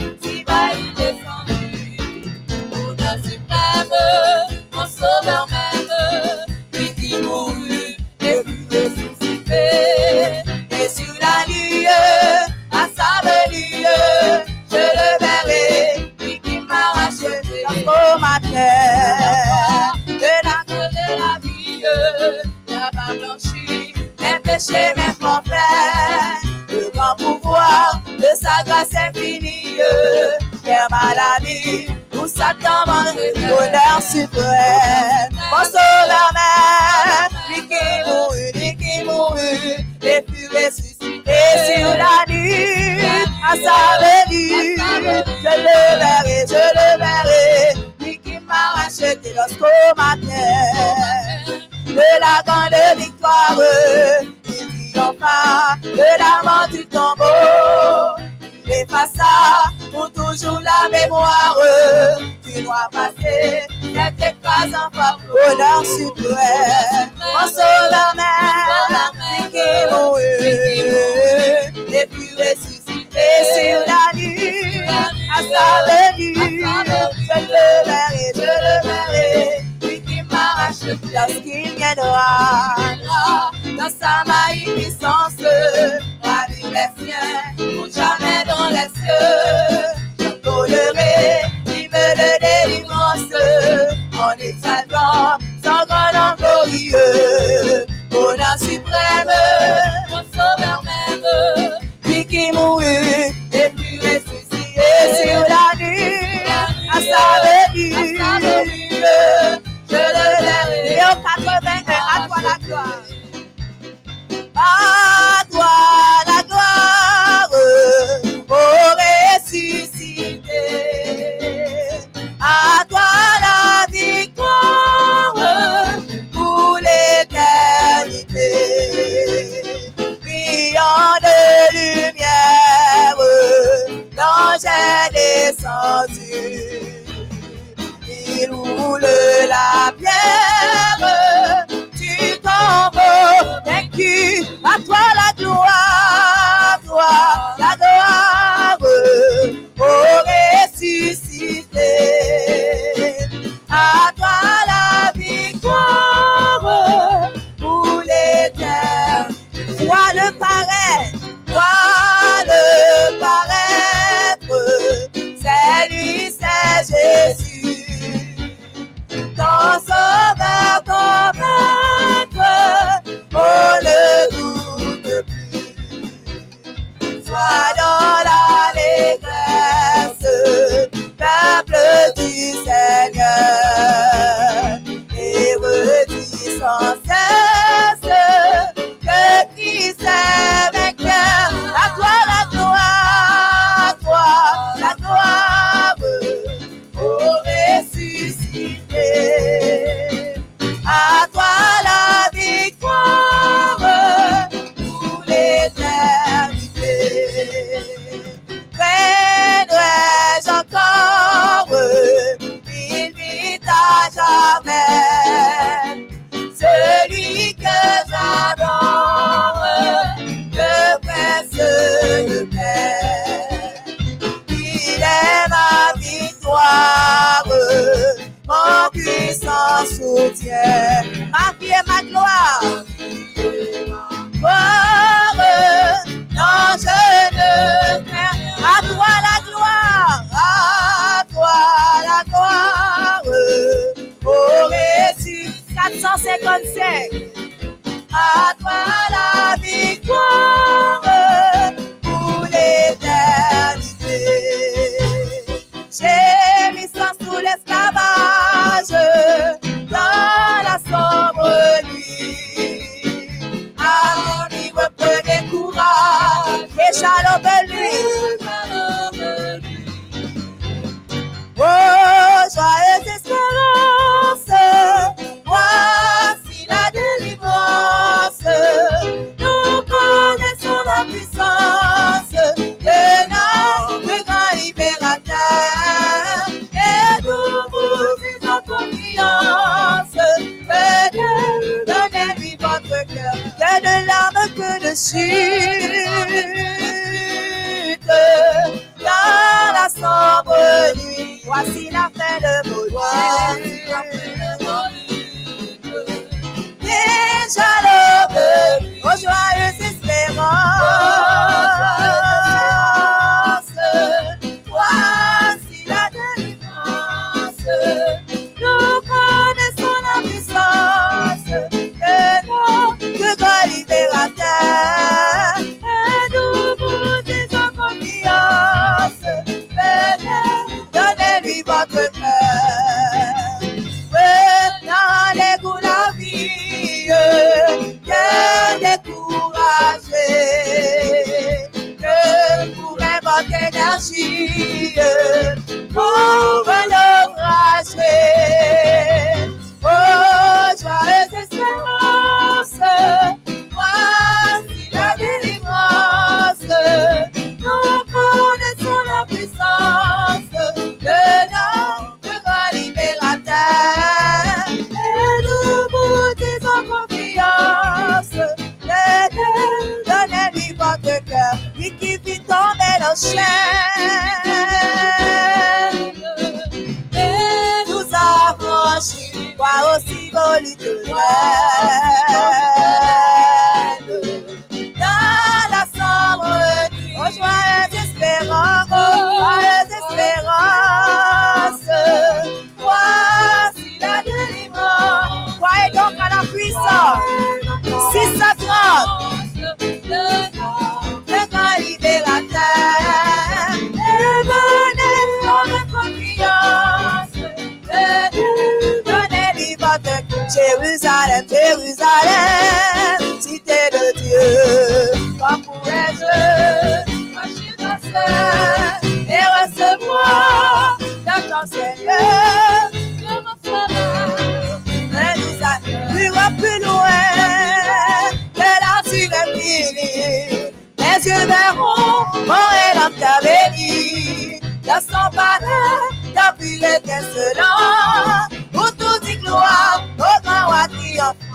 Dieu s'emparait depuis les décellants. Pour tout dit gloire, au grand roi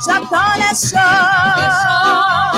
J'attends les choses.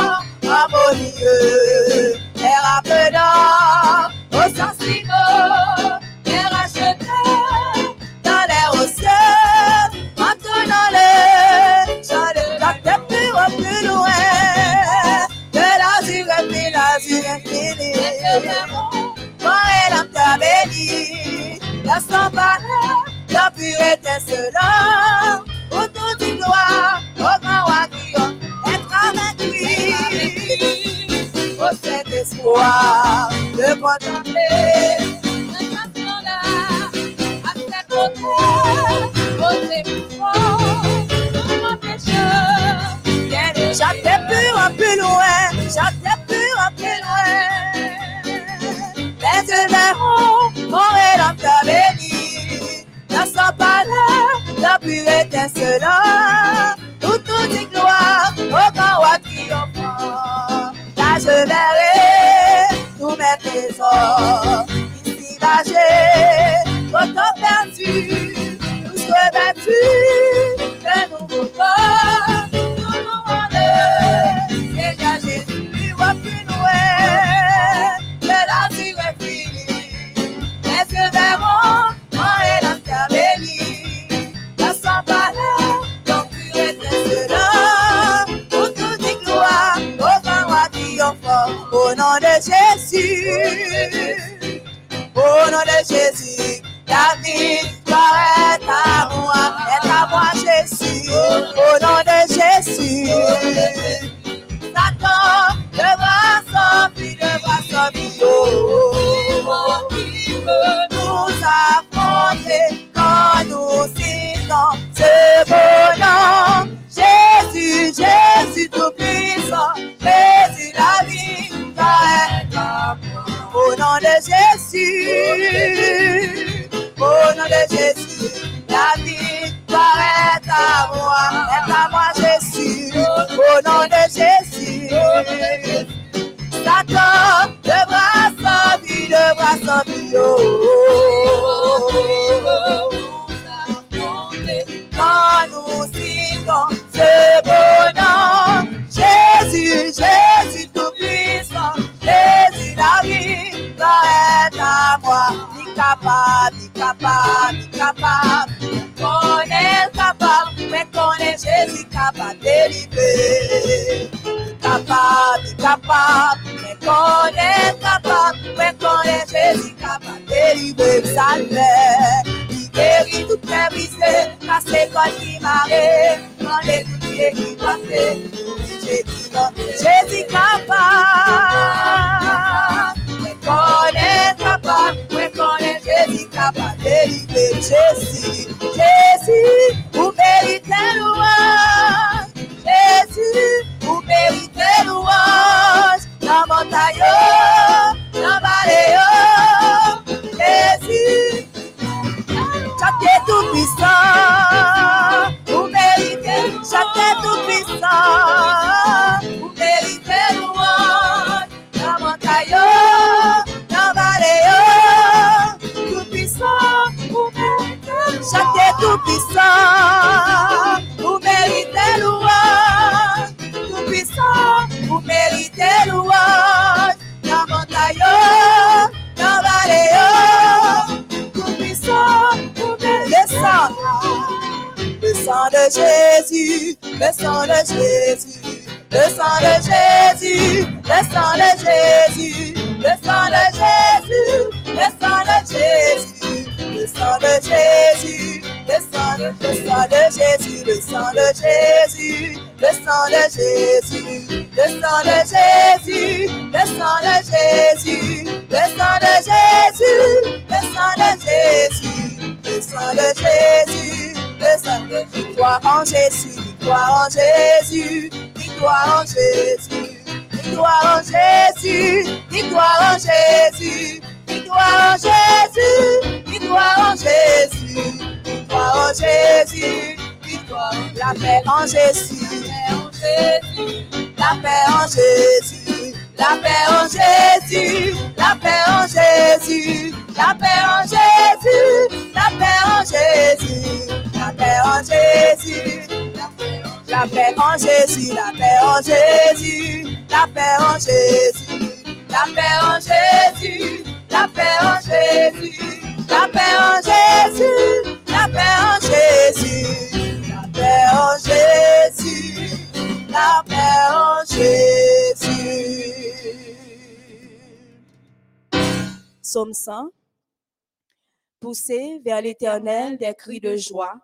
vers l'Éternel des cris de joie,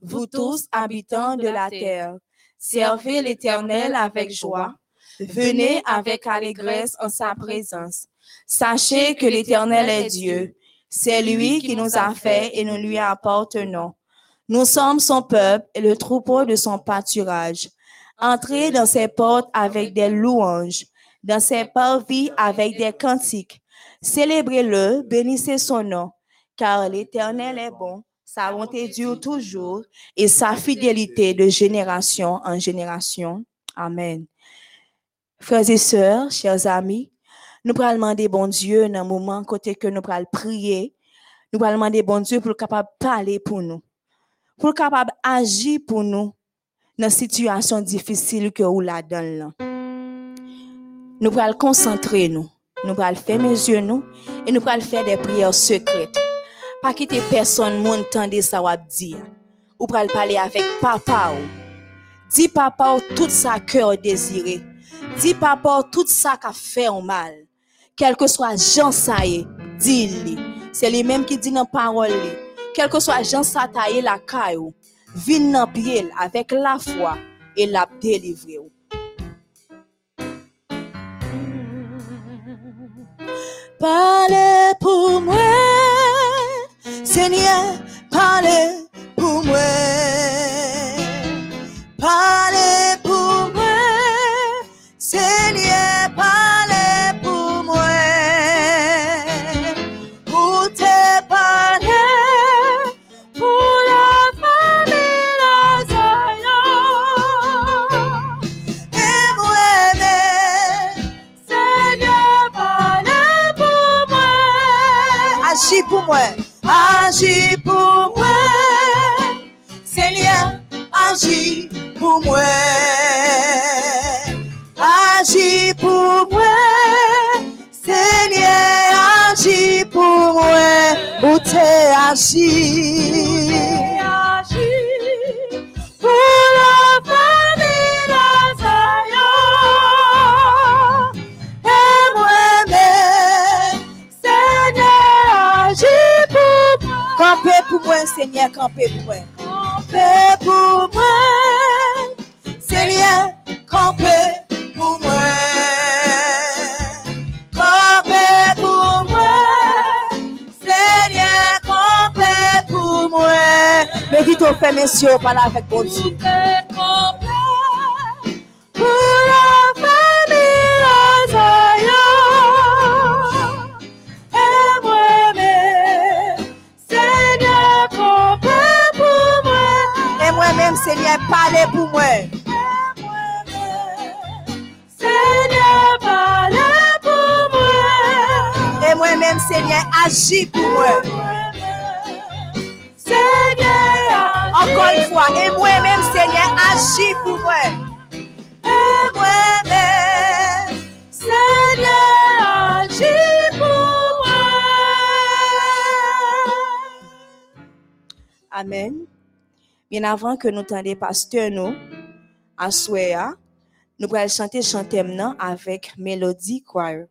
vous tous habitants de la terre. Servez l'Éternel avec joie. Venez avec allégresse en sa présence. Sachez que l'Éternel est Dieu. C'est lui qui nous a fait et nous lui appartenons. Nous sommes son peuple et le troupeau de son pâturage. Entrez dans ses portes avec des louanges, dans ses parvis avec des cantiques. Célébrez-le, bénissez son nom car l'Éternel est bon, sa bonté dure toujours et sa fidélité de génération en génération. Amen. Frères et sœurs, chers amis, nous prenons demander bon Dieu dans un moment côté que nous prenons prier, nous prenons demander bon Dieu pour capable parler pour nous, pour capable agir pour nous dans situation difficile que nous la donne Nous prenons concentrer nous, nous prenons fermer les yeux nous et nous prenons faire des prières secrètes. Pas quitter personne monde tendre ça ou dire. Ou pourrons parler avec papa ou. Dis papa ou tout ça cœur désiré. Dis papa ou tout ça qu'a fait en mal. Quel que soit Jean dis-le. C'est lui-même qui dit dans parole. li. Quel que soit Jean taillé la caillou, vin pied avec la foi et la délivrer. Parlez pour moi, Seigneur, parlez pour moi. Parlez fait, messieurs, Avant que nous tendions pasteur nous, à Souéa, nous pourrons chanter chanter maintenant avec Melody Choir.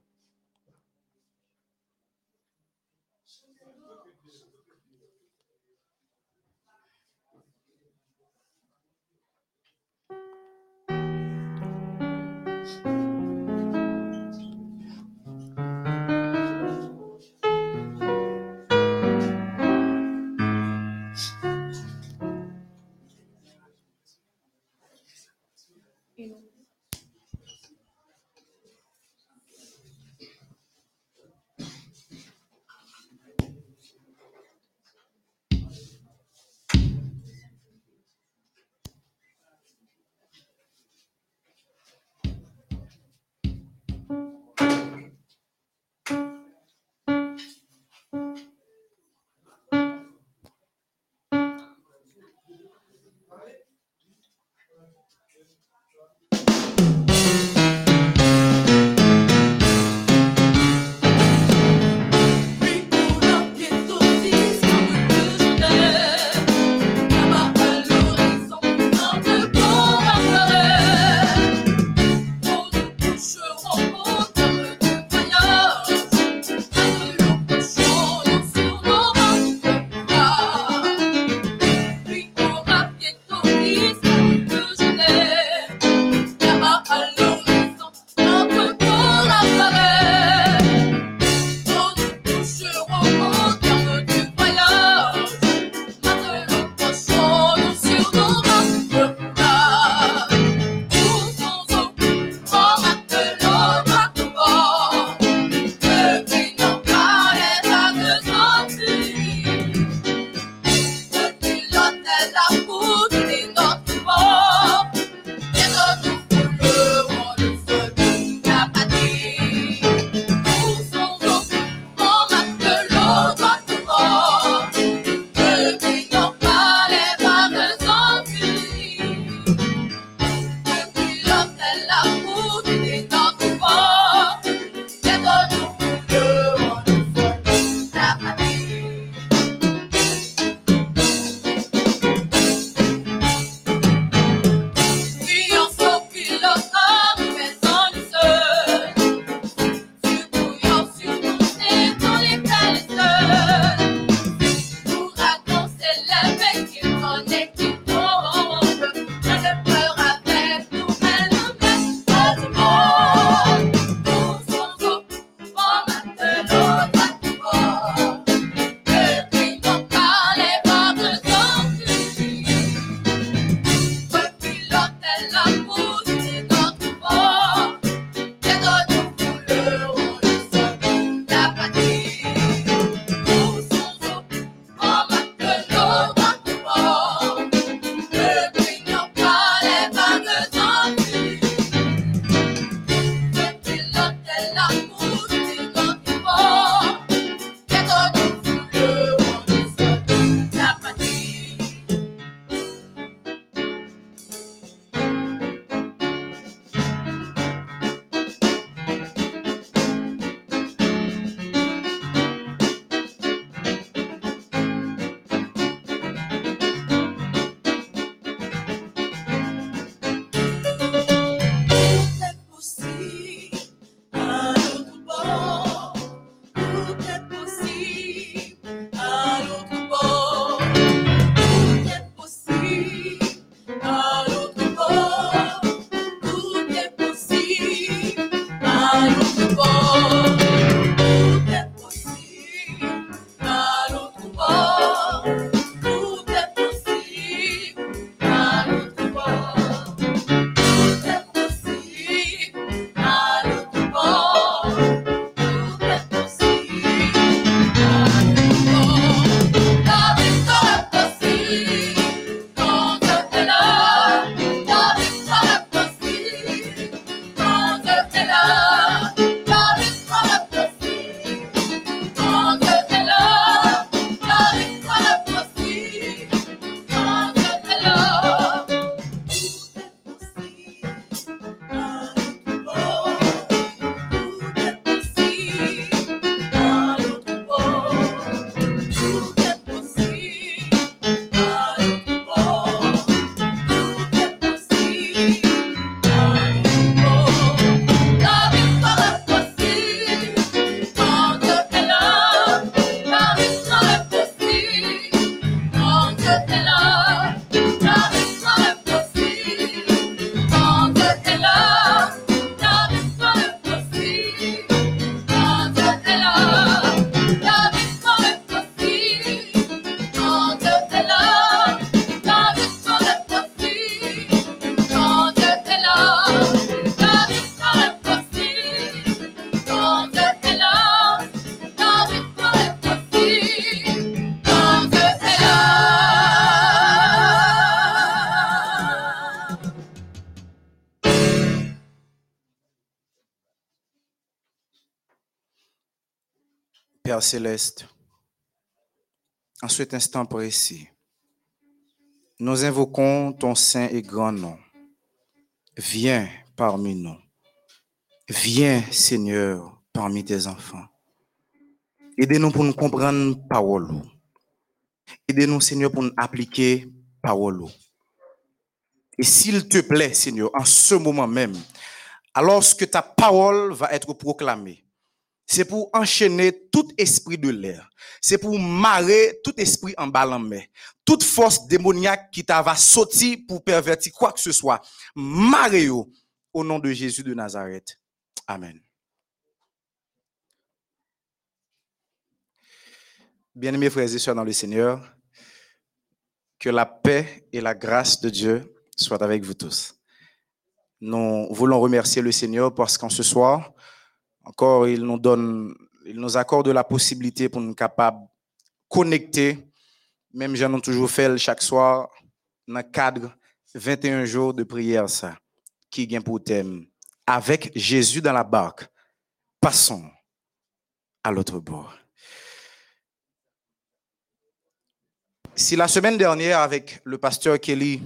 Céleste, en cet instant précis, nous invoquons ton saint et grand nom. Viens parmi nous. Viens, Seigneur, parmi tes enfants. Aidez-nous pour nous comprendre parole. Aidez-nous, Seigneur, pour nous appliquer parole. Et s'il te plaît, Seigneur, en ce moment même, alors que ta parole va être proclamée, c'est pour enchaîner tout esprit de l'air. C'est pour marrer tout esprit en bas. Toute force démoniaque qui t'a va pour pervertir quoi que ce soit. Marrer au nom de Jésus de Nazareth. Amen. Bien-aimés frères et sœurs dans le Seigneur, que la paix et la grâce de Dieu soient avec vous tous. Nous voulons remercier le Seigneur parce qu'en ce soir, encore, il nous donne, il nous accorde la possibilité pour nous capables connecter, même j'en ai toujours fait chaque soir, dans le cadre 21 jours de prière, ça, qui vient pour thème, avec Jésus dans la barque, passons à l'autre bord. Si la semaine dernière, avec le pasteur Kelly,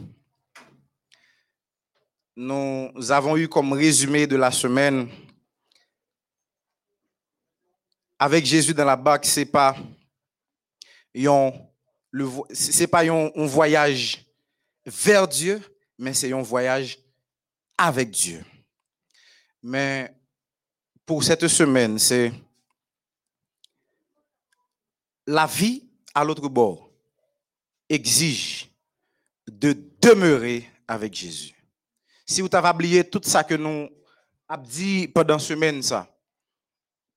nous avons eu comme résumé de la semaine avec Jésus dans la barque, c'est pas pas un, voyage vers Dieu, mais c'est un voyage avec Dieu. Mais pour cette semaine, c'est la vie à l'autre bord exige de demeurer avec Jésus. Si vous avez oublié tout ça que nous avons dit pendant semaine, ça,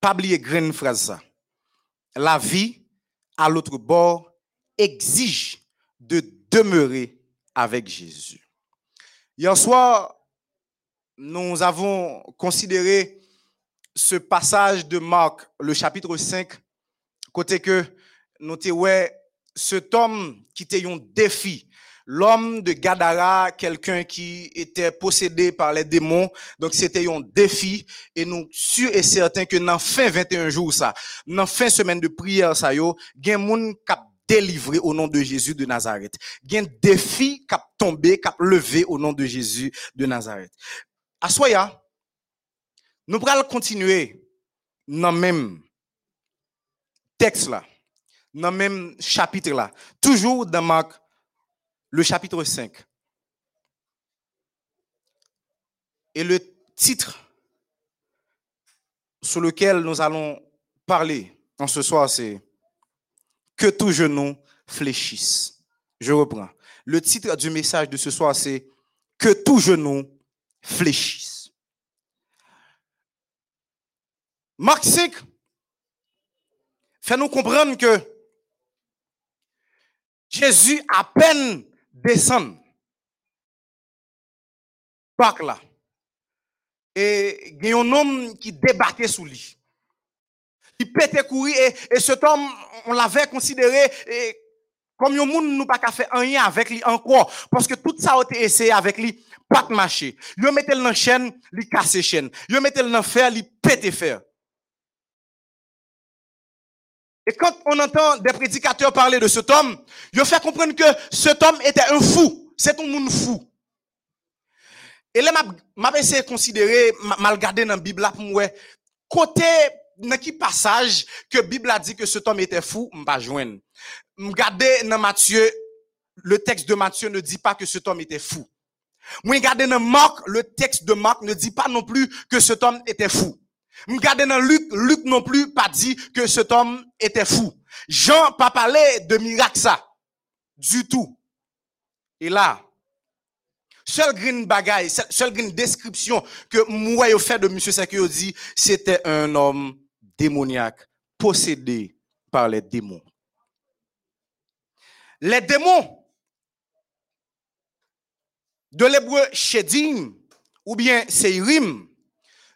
pas oublier grande phrase. La vie à l'autre bord exige de demeurer avec Jésus. Hier soir, nous avons considéré ce passage de Marc, le chapitre 5, côté que nous ouais, cet homme qui était un défi, l'homme de Gadara, quelqu'un qui était possédé par les démons. Donc, c'était un défi. Et nous, sûrs et certains que dans fin 21 jours, ça, dans fin semaine de prière, ça, yo, gen moun kap délivré au nom de Jésus de Nazareth. Gen défi kap tombé, kap levé au nom de Jésus de Nazareth. Assoya, nous allons continuer dans même texte là, dans même chapitre là, toujours dans Marc le chapitre 5. Et le titre sur lequel nous allons parler en ce soir, c'est Que tout genou fléchisse. Je reprends. Le titre du message de ce soir, c'est Que tout genou fléchisse. Marc 5 fait nous comprendre que Jésus, à peine descend bac là. Et il y a un homme qui débarquait sous lui. Il pétait courir et, et cet homme, on l'avait considéré et, comme un monde nous pas faire rien avec lui encore. Parce que tout ça a été essayé avec lui, pas de marcher. Il mettait dans chaîne, il casse chaîne. Il mettait dans fer, il pétait fer. Et quand on entend des prédicateurs parler de cet homme, il fait comprendre que cet homme était un fou. C'est un monde fou. Et là, m'a essayé de considérer, m'a regardé dans la Bible là pour moi, côté, dans qui passage que la Bible a dit que cet homme était fou, m'a joindre. Regardez dans Matthieu, le texte de Matthieu ne dit pas que cet homme était fou. Moi, regardez dans Marc, le texte de Marc ne dit pas non plus que cet homme était fou. Regardez dans Luc, Luc non plus pas dit que cet homme était fou. Jean pas parlé de miracle ça. Du tout. Et là, seule green bagaille, seule green description que moi au fait de monsieur Sekio dit, c'était un homme démoniaque, possédé par les démons. Les démons de l'hébreu shedim ou bien seirim,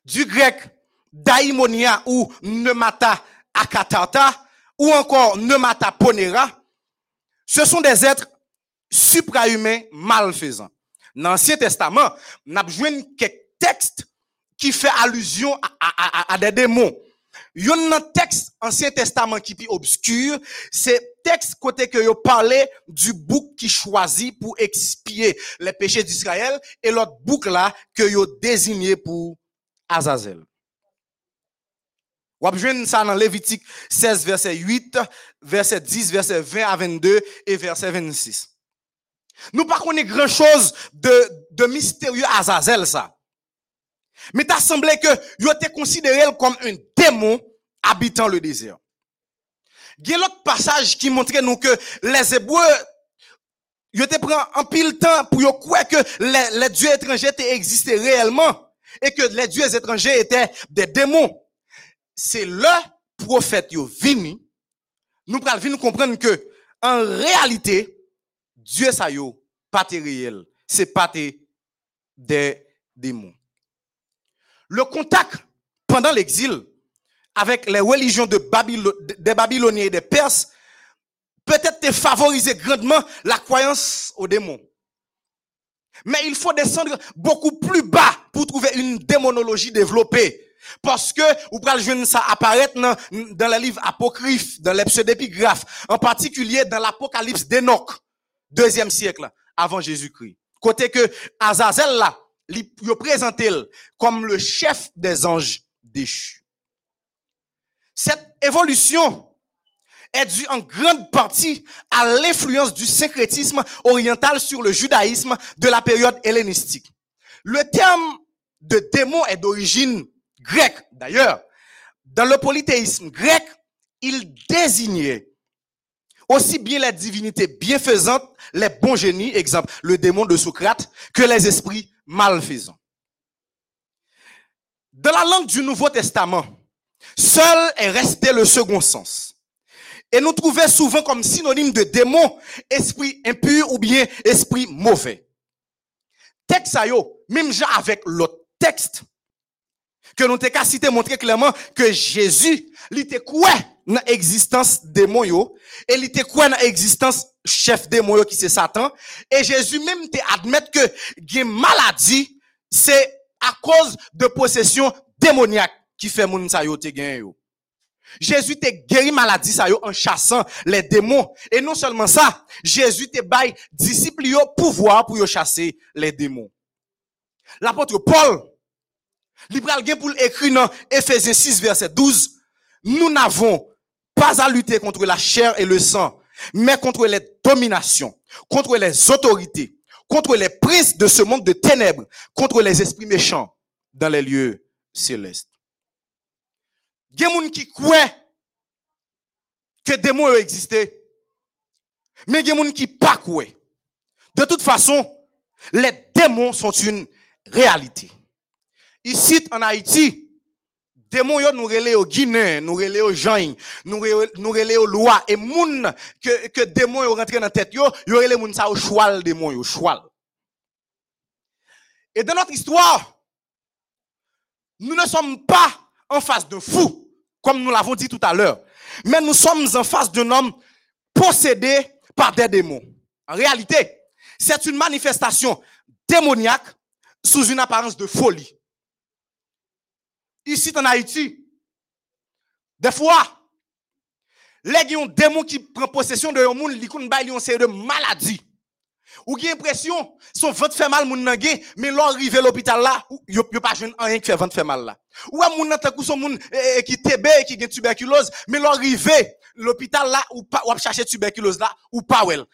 du grec daimonia ou nemata akatata ou encore nemata ponera, ce sont des êtres suprahumains malfaisants. Dans l'Ancien Testament, on a besoin quelques textes qui fait allusion à, des démons. yon nan texte Ancien Testament qui pi obscur, c'est texte côté que yo parlait du bouc qui choisit pour expier les péchés d'Israël et l'autre bouc là que yo désigné pour Azazel. Ou jwenn ça dans Lévitique 16 verset 8, verset 10, verset 20 à 22 et verset 26. Nous pas grand chose de, de mystérieux Azazel ça. Mais t'as semblé que yo était considéré comme un démon habitant le désert. Il y a l'autre passage qui montrait que les Hébreux yo te prend en pile temps pour croire que les, les dieux étrangers existaient réellement et que les dieux étrangers étaient des démons. C'est le prophète yo vini nous pral comprendre que en réalité Dieu ça yo pas réel, c'est pas des démons. Le contact pendant l'exil avec les religions de Babylo- des Babyloniens et des Perses peut-être favoriser grandement la croyance aux démons. Mais il faut descendre beaucoup plus bas pour trouver une démonologie développée. Parce que, vous pouvez jouer ça apparaître dans, dans les livres apocryphes, dans les pseudépigraphes, en particulier dans l'Apocalypse d'Enoch, deuxième siècle avant Jésus-Christ. Côté que Azazel là, il présenté comme le chef des anges déchus. Cette évolution est due en grande partie à l'influence du syncrétisme oriental sur le judaïsme de la période hellénistique. Le terme de démon est d'origine grecque, d'ailleurs. Dans le polythéisme grec, il désignait aussi bien les divinités bienfaisantes, les bons génies, exemple le démon de Socrate, que les esprits malfaisants. Dans la langue du Nouveau Testament, seul est resté le second sens. Et nous trouvons souvent comme synonyme de démon, esprit impur ou bien esprit mauvais. Texte même avec l'autre texte, que nous t'ai cité montrer clairement que Jésus, il était quoi dans l'existence démon yo, et il était quoi dans l'existence chef démon qui c'est Satan, et Jésus même te admettre que une maladie, c'est à cause de possession démoniaque qui fait moun sa yo te yo. Jésus te guéri maladie ça en chassant les démons. Et non seulement ça, Jésus te bail disciples pouvoir pour yo chasser les démons. L'apôtre Paul, libéral gen pour écrire dans Ephésiens 6 verset 12, nous n'avons pas à lutter contre la chair et le sang, mais contre les dominations, contre les autorités, contre les princes de ce monde de ténèbres, contre les esprits méchants dans les lieux célestes. Gen moun qui croit que démons yo existé. Mais gen moun qui pas croit. De toute façon, les démons sont une réalité. Ici en Haïti, démons yo nous relé au Guinée, nous relé au Jean, nous relé au loi et moun que que démons yo rentré dans tête yo, yo relé moun ça au choual démon yo, choual. Et dans notre histoire, nous ne sommes pas en face de fou, comme nous l'avons dit tout à l'heure, mais nous sommes en face d'un homme possédé par des démons. En réalité, c'est une manifestation démoniaque sous une apparence de folie. Ici en Haïti, des fois, les gens démon qui prend possession de un monde, bay li yon série de maladie. Ou qui impression, son ventre fait mal moun nan gen, mais à l'hôpital là, yo, yo pas jeune rien qui fait ventre fait mal là. Ou a moun nan takou son eh, eh, qui TB, qui gen tuberculose, mais l'on arrive l'hôpital là, ou pas, ou chercher tuberculose là, ou pas wel.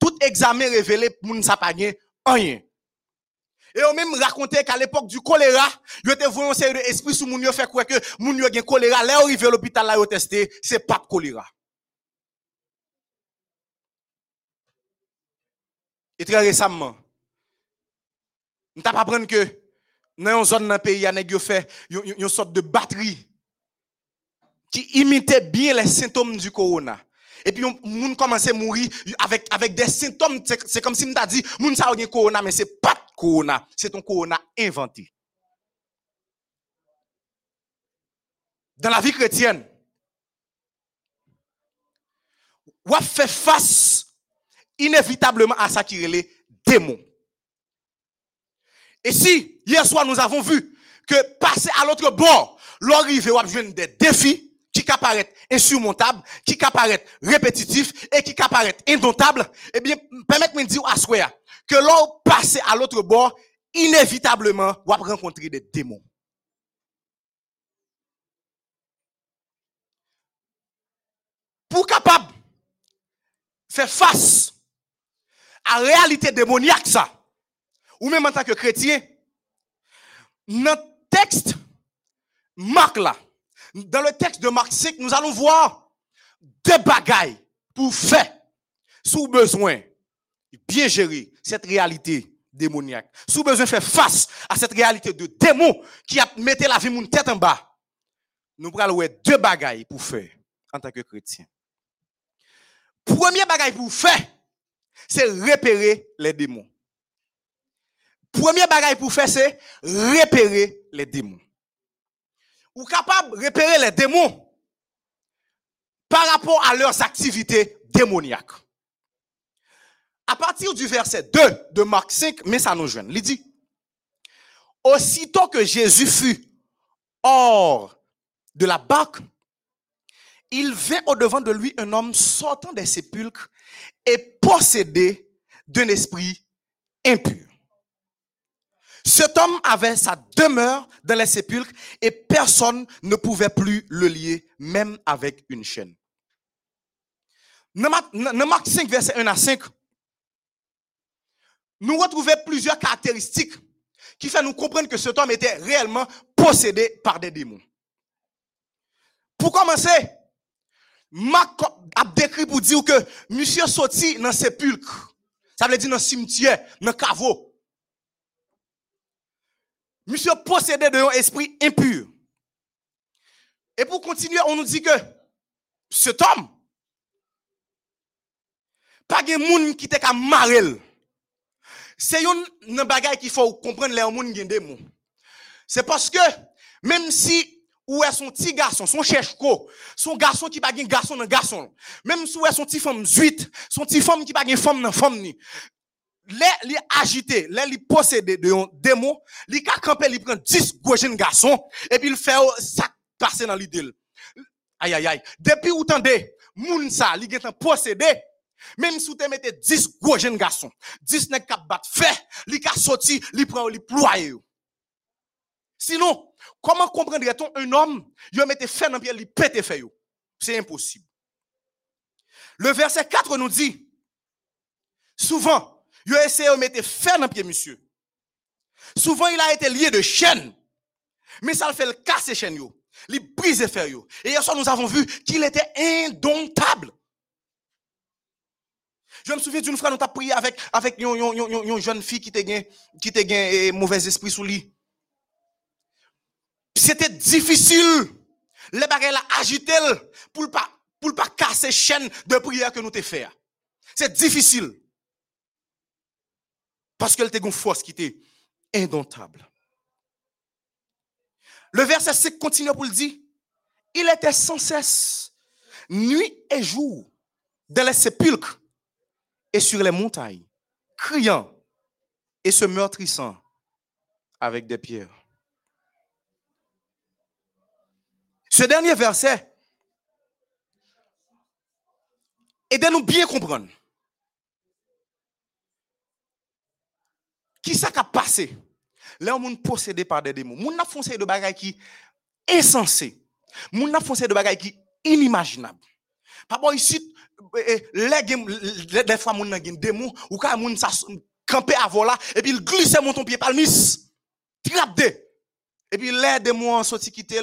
Tout examen révélé, moun sa rien. Et on même raconté qu'à l'époque du choléra, yo te voyé un de esprit sous moun yo fait quoi que moun yo gen choléra, là arrive à l'hôpital là yo testé, c'est pas choléra. Et très récemment, nous pas apprendre que dans une zone dans pays, il y a fait yon sorte de batterie qui imitait bien les symptômes du corona. Et puis, on commence à mourir avec, avec des symptômes. C'est comme si m'ta dit, moun sa gen corona, mais c'est pas corona. C'est ton corona inventé. Dans la vie chrétienne, a fait face inévitablement à ça qui est les démons. Et si, hier soir, nous avons vu que passer à l'autre bord, l'arrivée, ou a des défis, ka paraît insurmontable, qui ka paraît répétitif et qui ka paraît indomptable, eh bien, permettez-moi de dire à que l'on passe à l'autre bord, inévitablement, on va rencontrer des démons. Pour capable faire face à la réalité démoniaque, ça, ou même en tant que chrétien, notre texte, Marc là, dans le texte de Marc 5, nous allons voir deux bagailles pour faire, sous besoin, bien gérer cette réalité démoniaque. Sous besoin de faire face à cette réalité de démon qui a mis la vie mon tête en bas. Nous voir deux bagailles pour faire en tant que chrétien. Premier bagaille pour faire, c'est repérer les démons. Premier bagaille pour faire, c'est repérer les démons. Ou capable de repérer les démons par rapport à leurs activités démoniaques. À partir du verset 2 de Marc 5, mais ça nous jeune. Il dit, aussitôt que Jésus fut hors de la barque, il vint au-devant de lui un homme sortant des sépulcres et possédé d'un esprit impur. Cet homme avait sa demeure dans les sépulcres et personne ne pouvait plus le lier, même avec une chaîne. Marc 5, verset 1 à 5, nous retrouvons plusieurs caractéristiques qui font nous comprendre que cet homme était réellement possédé par des démons. Pour commencer, Marc a décrit pour dire que monsieur sorti dans sépulcre. Ça veut dire dans cimetière, dans caveau. Monsieur possédé d'un esprit impur. Et pour continuer, on nous dit que cet homme, pas de monde qui était. C'est une bagaille qu'il faut comprendre les gens qui des mots. C'est parce que même si ou est son petit garçon, son cherche-co, son garçon qui pas un garçon dans garçon, même si ou est son petit femme zuite, son petit femme qui pas une femme dans femme ni. Les les agité, les li possédé de un démon, li ka camper, li prend 10 gros jeunes garçons et puis il fait ça passer dans l'idée. Aïe aïe aïe. Depuis ou tendez, moun sa li gen possédé même si vous te mettez 10 gros jeunes garçons, 10 nèg k'ap bat fait, li ka sorti, li prend li ployer. Sinon, comment comprendrait-on un homme, il mette fait dans pied, il pète fait C'est impossible. Le verset 4 nous dit, souvent, il essayé de mettre fait dans pied, monsieur. Souvent, il a été lié de chaîne. Mais ça le fait le casser chaîne, yo. Il brise fer, yo. Et hier soir, nous avons vu qu'il était indomptable. Je me souviens d'une fois, nous avons prié avec, avec une, jeune fille qui était qui était mauvais esprit sous lui. C'était difficile. Les bagages la agité pour pas pour pas casser chaîne de prière que nous t'ai fait. C'est difficile. Parce qu'elle était une force qui était indomptable. Le verset 5 continue pour le dire. Il était sans cesse, nuit et jour, dans les sépulcres et sur les montagnes, criant et se meurtrissant avec des pierres. Ce dernier verset, aidez-nous bien comprendre. Qui ça qui a passé? Là, on possédé par des démons. Moun n'a foncé de bagaille qui insensé. Moun n'a foncé de bagaille qui inimaginable. Par rapport ici, des fois moun nan gen démon ou quand moun sa camper avant là et puis il glisse mon ton pied palmis. Trappe de. Et puis les démons sorti quitter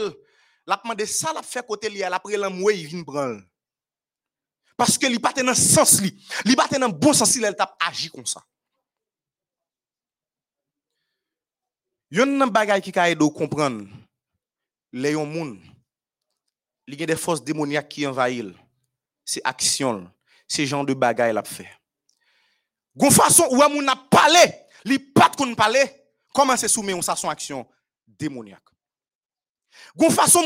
la demandé ça la fait côté li après l'amoué il vient prendre. Parce que li pas dans sens li. Li pas dans bon sens il t'a agi comme ça. Yon nan bagay qui ka aide comprendre les yon moun li gen des forces démoniaques qui envahissent c'est action. C'est genre de bagay l'a fait. Gon façon où moun a parlé li pas qu'on parler comment c'est soumis ça son action démoniaque. Gon façon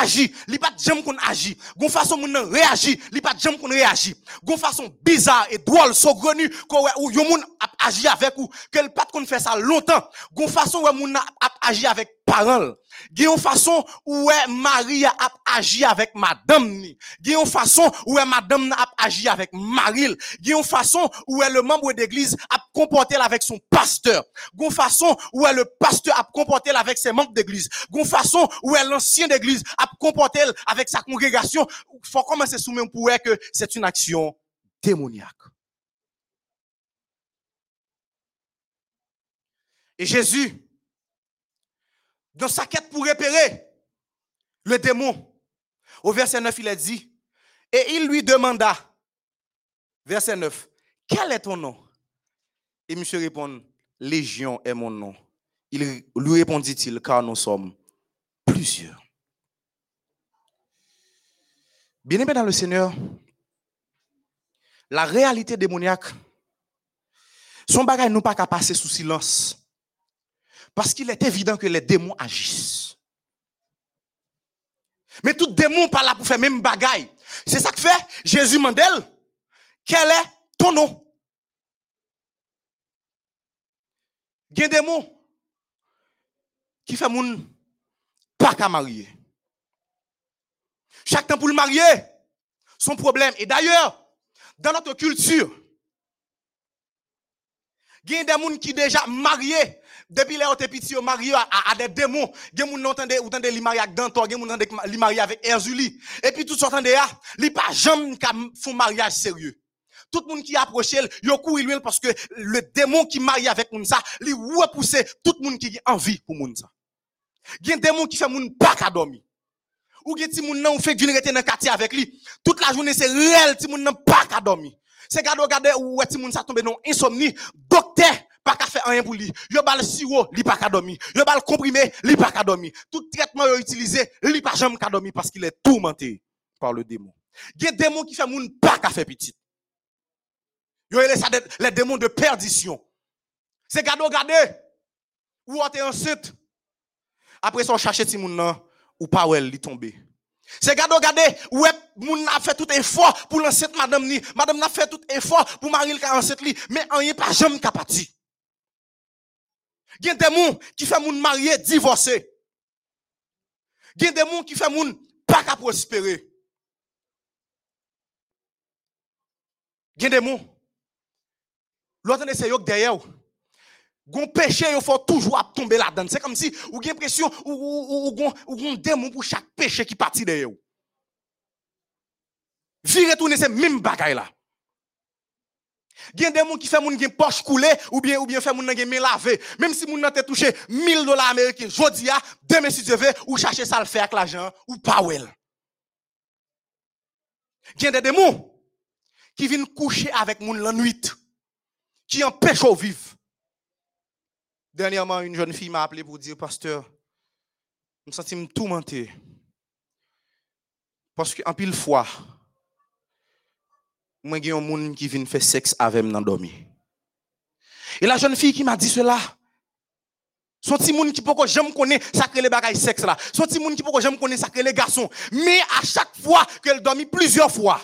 agi, li pas jamais qu'on agi. Gon façon moun réagi, li pas jamais qu'on réagi. Gon façon bizarre et drôle, saugrenu ko ou yo moun agi avec ou, qu'elle pas qu'on fait ça longtemps. Gon façon ou moun agi avec a une façon est Marie a agi avec madame ni. A une façon est madame a agi avec a une façon est le membre d'église a comporté avec son pasteur. A une façon est le pasteur a comporté avec ses membres d'église. A une façon est l'ancien d'église a comporté avec sa congrégation. Faut commencer sous même pour que c'est une action démoniaque. Et Jésus, dans sa quête pour repérer le démon, au verset 9, il a dit, et il lui demanda, verset 9, quel est ton nom? Et monsieur répond, Légion est mon nom. Il lui répondit-il, car nous sommes plusieurs. Bien-aimé dans le Seigneur, la réalité démoniaque, son bagage nous pas qu'à passer sous silence. Parce qu'il est évident que les démons agissent. Mais tout démon pas là pour faire même bagaille. C'est ça que fait Jésus Mandel. Quel est ton nom? Il y a qui fait moun pas qu'à marier. Chaque temps pour le marier, son problème. Et d'ailleurs, dans notre culture, il y a des gens qui déjà mariés depuis les autres petits mariés à, à, des démons. Il y a des gens qui ont li marié avec Dantor, il y a des gens qui marié avec Erzuli. Et puis tout sortant de là, li pas jamais font mariage sérieux. Tout le monde qui approche, il a couru lui parce que le démon qui marie avec moun ça, li repousse tout le monde qui a envie pour moun ça. Il y a des démons qui fait moun pas dormir. Ou gen ti moun nan ou fait d'une rete dans quartier avec lui. Toute la journée c'est réel ti moun nan pas qu'à dormir. C'est gade regarder ou ti moun ça tombe dans insomnie. Docteur pas qu'à faire rien pour lui. Yo bal sirop, li pas qu'à dormir. Yo bal comprimé, li pas qu'à dormir. Tout traitement yo utilisé, li pas jamais qu'à dormir parce qu'il est tourmenté par le démon. Des démons qui fait moun pas qu'à faire petit. Yo ça les démons de perdition. C'est gade regarder ou est enceinte. Après ça on cherche ti moun nan ou pas ou elle li tomber. C'est gade regardez ouais moun a fait tout effort pour l'enceinte madame ni madame n'a fait tout effort pour marier le enceinte li mais rien pas jamais capati. A des gens qui font moun marié divorcer. A des gens qui font moun pas qu'à prospérer. A des gens l'autre c'est yok derrière Gon péché, il faut toujours tomber là-dedans. C'est comme si, ou gen pression, ou, ou, ou, ou, démon pour chaque péché qui partit derrière. Vi retourner ces même bagaille là. Gen des gens qui fait moun gen poche coulée ou bien ou bien fait moun gen lavé. Même si moun nan te touché 1000 dollars américains, jodi a, demain si Dieu veut ou chercher ça le faire avec l'argent ou pas well. Gen des démons qui viennent coucher avec moun la nuit qui empêchent au vivre. Dernièrement, une jeune fille m'a appelé pour dire, pasteur, je me sens tourmenté. Parce qu'en pile fois, moi, j'ai un monde qui vient faire sexe avec moi dans. Et la jeune fille qui m'a dit cela, son petit monde qui peut jamais connaître que les bagailles sexe là. Son petit monde qui peut jamais connaître que les garçons. Mais à chaque fois qu'elle dormit plusieurs fois,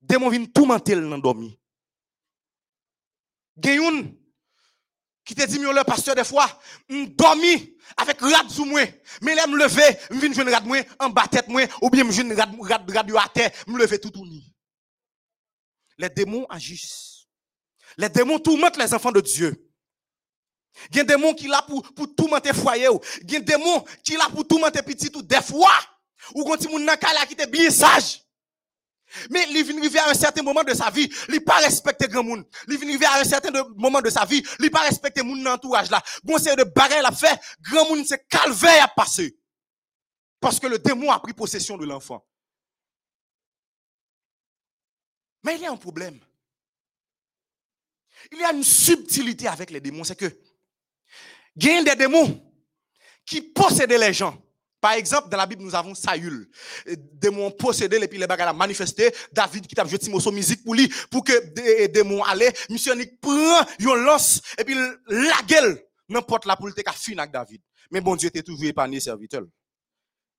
démon vient tourmenter dans dormir. Gayoun qui te dit le pasteur des fois, dormi avec rad sous moi, mais là me lever, vinn jouer moi en bas tête moi ou bien me jouer rad à terre, me tout tout ni. Les démons agissent. Les démons tourmentent les enfants de Dieu. Il y a des démons qui là pour pour tourmenter foyer ou, il y a des démons qui là pour tourmenter petit tout des fois ou quand ti moun nan qui te bien sage. Mais il vient arriver à un certain moment de sa vie, il pas respecter grand monde. Il vient arriver à un certain moment de sa vie, il pas respecter mon entourage là. Bon c'est de bagarre la fait, grand monde c'est calvaire à passer. Parce que le démon a pris possession de l'enfant. Mais il y a un problème. Il y a une subtilité avec les démons, c'est que il y a des démons qui possèdent les gens. Par exemple, dans la Bible, nous avons Saül. Démon possédé, et puis les bagages a manifesté. David qui t'a joué Timoso musique pour lui, pour que des démons allaient. Monsieur Nick prend, yon lance, et puis la gueule, n'importe la pour le fin avec David. Mais bon Dieu était toujours épargné serviteur.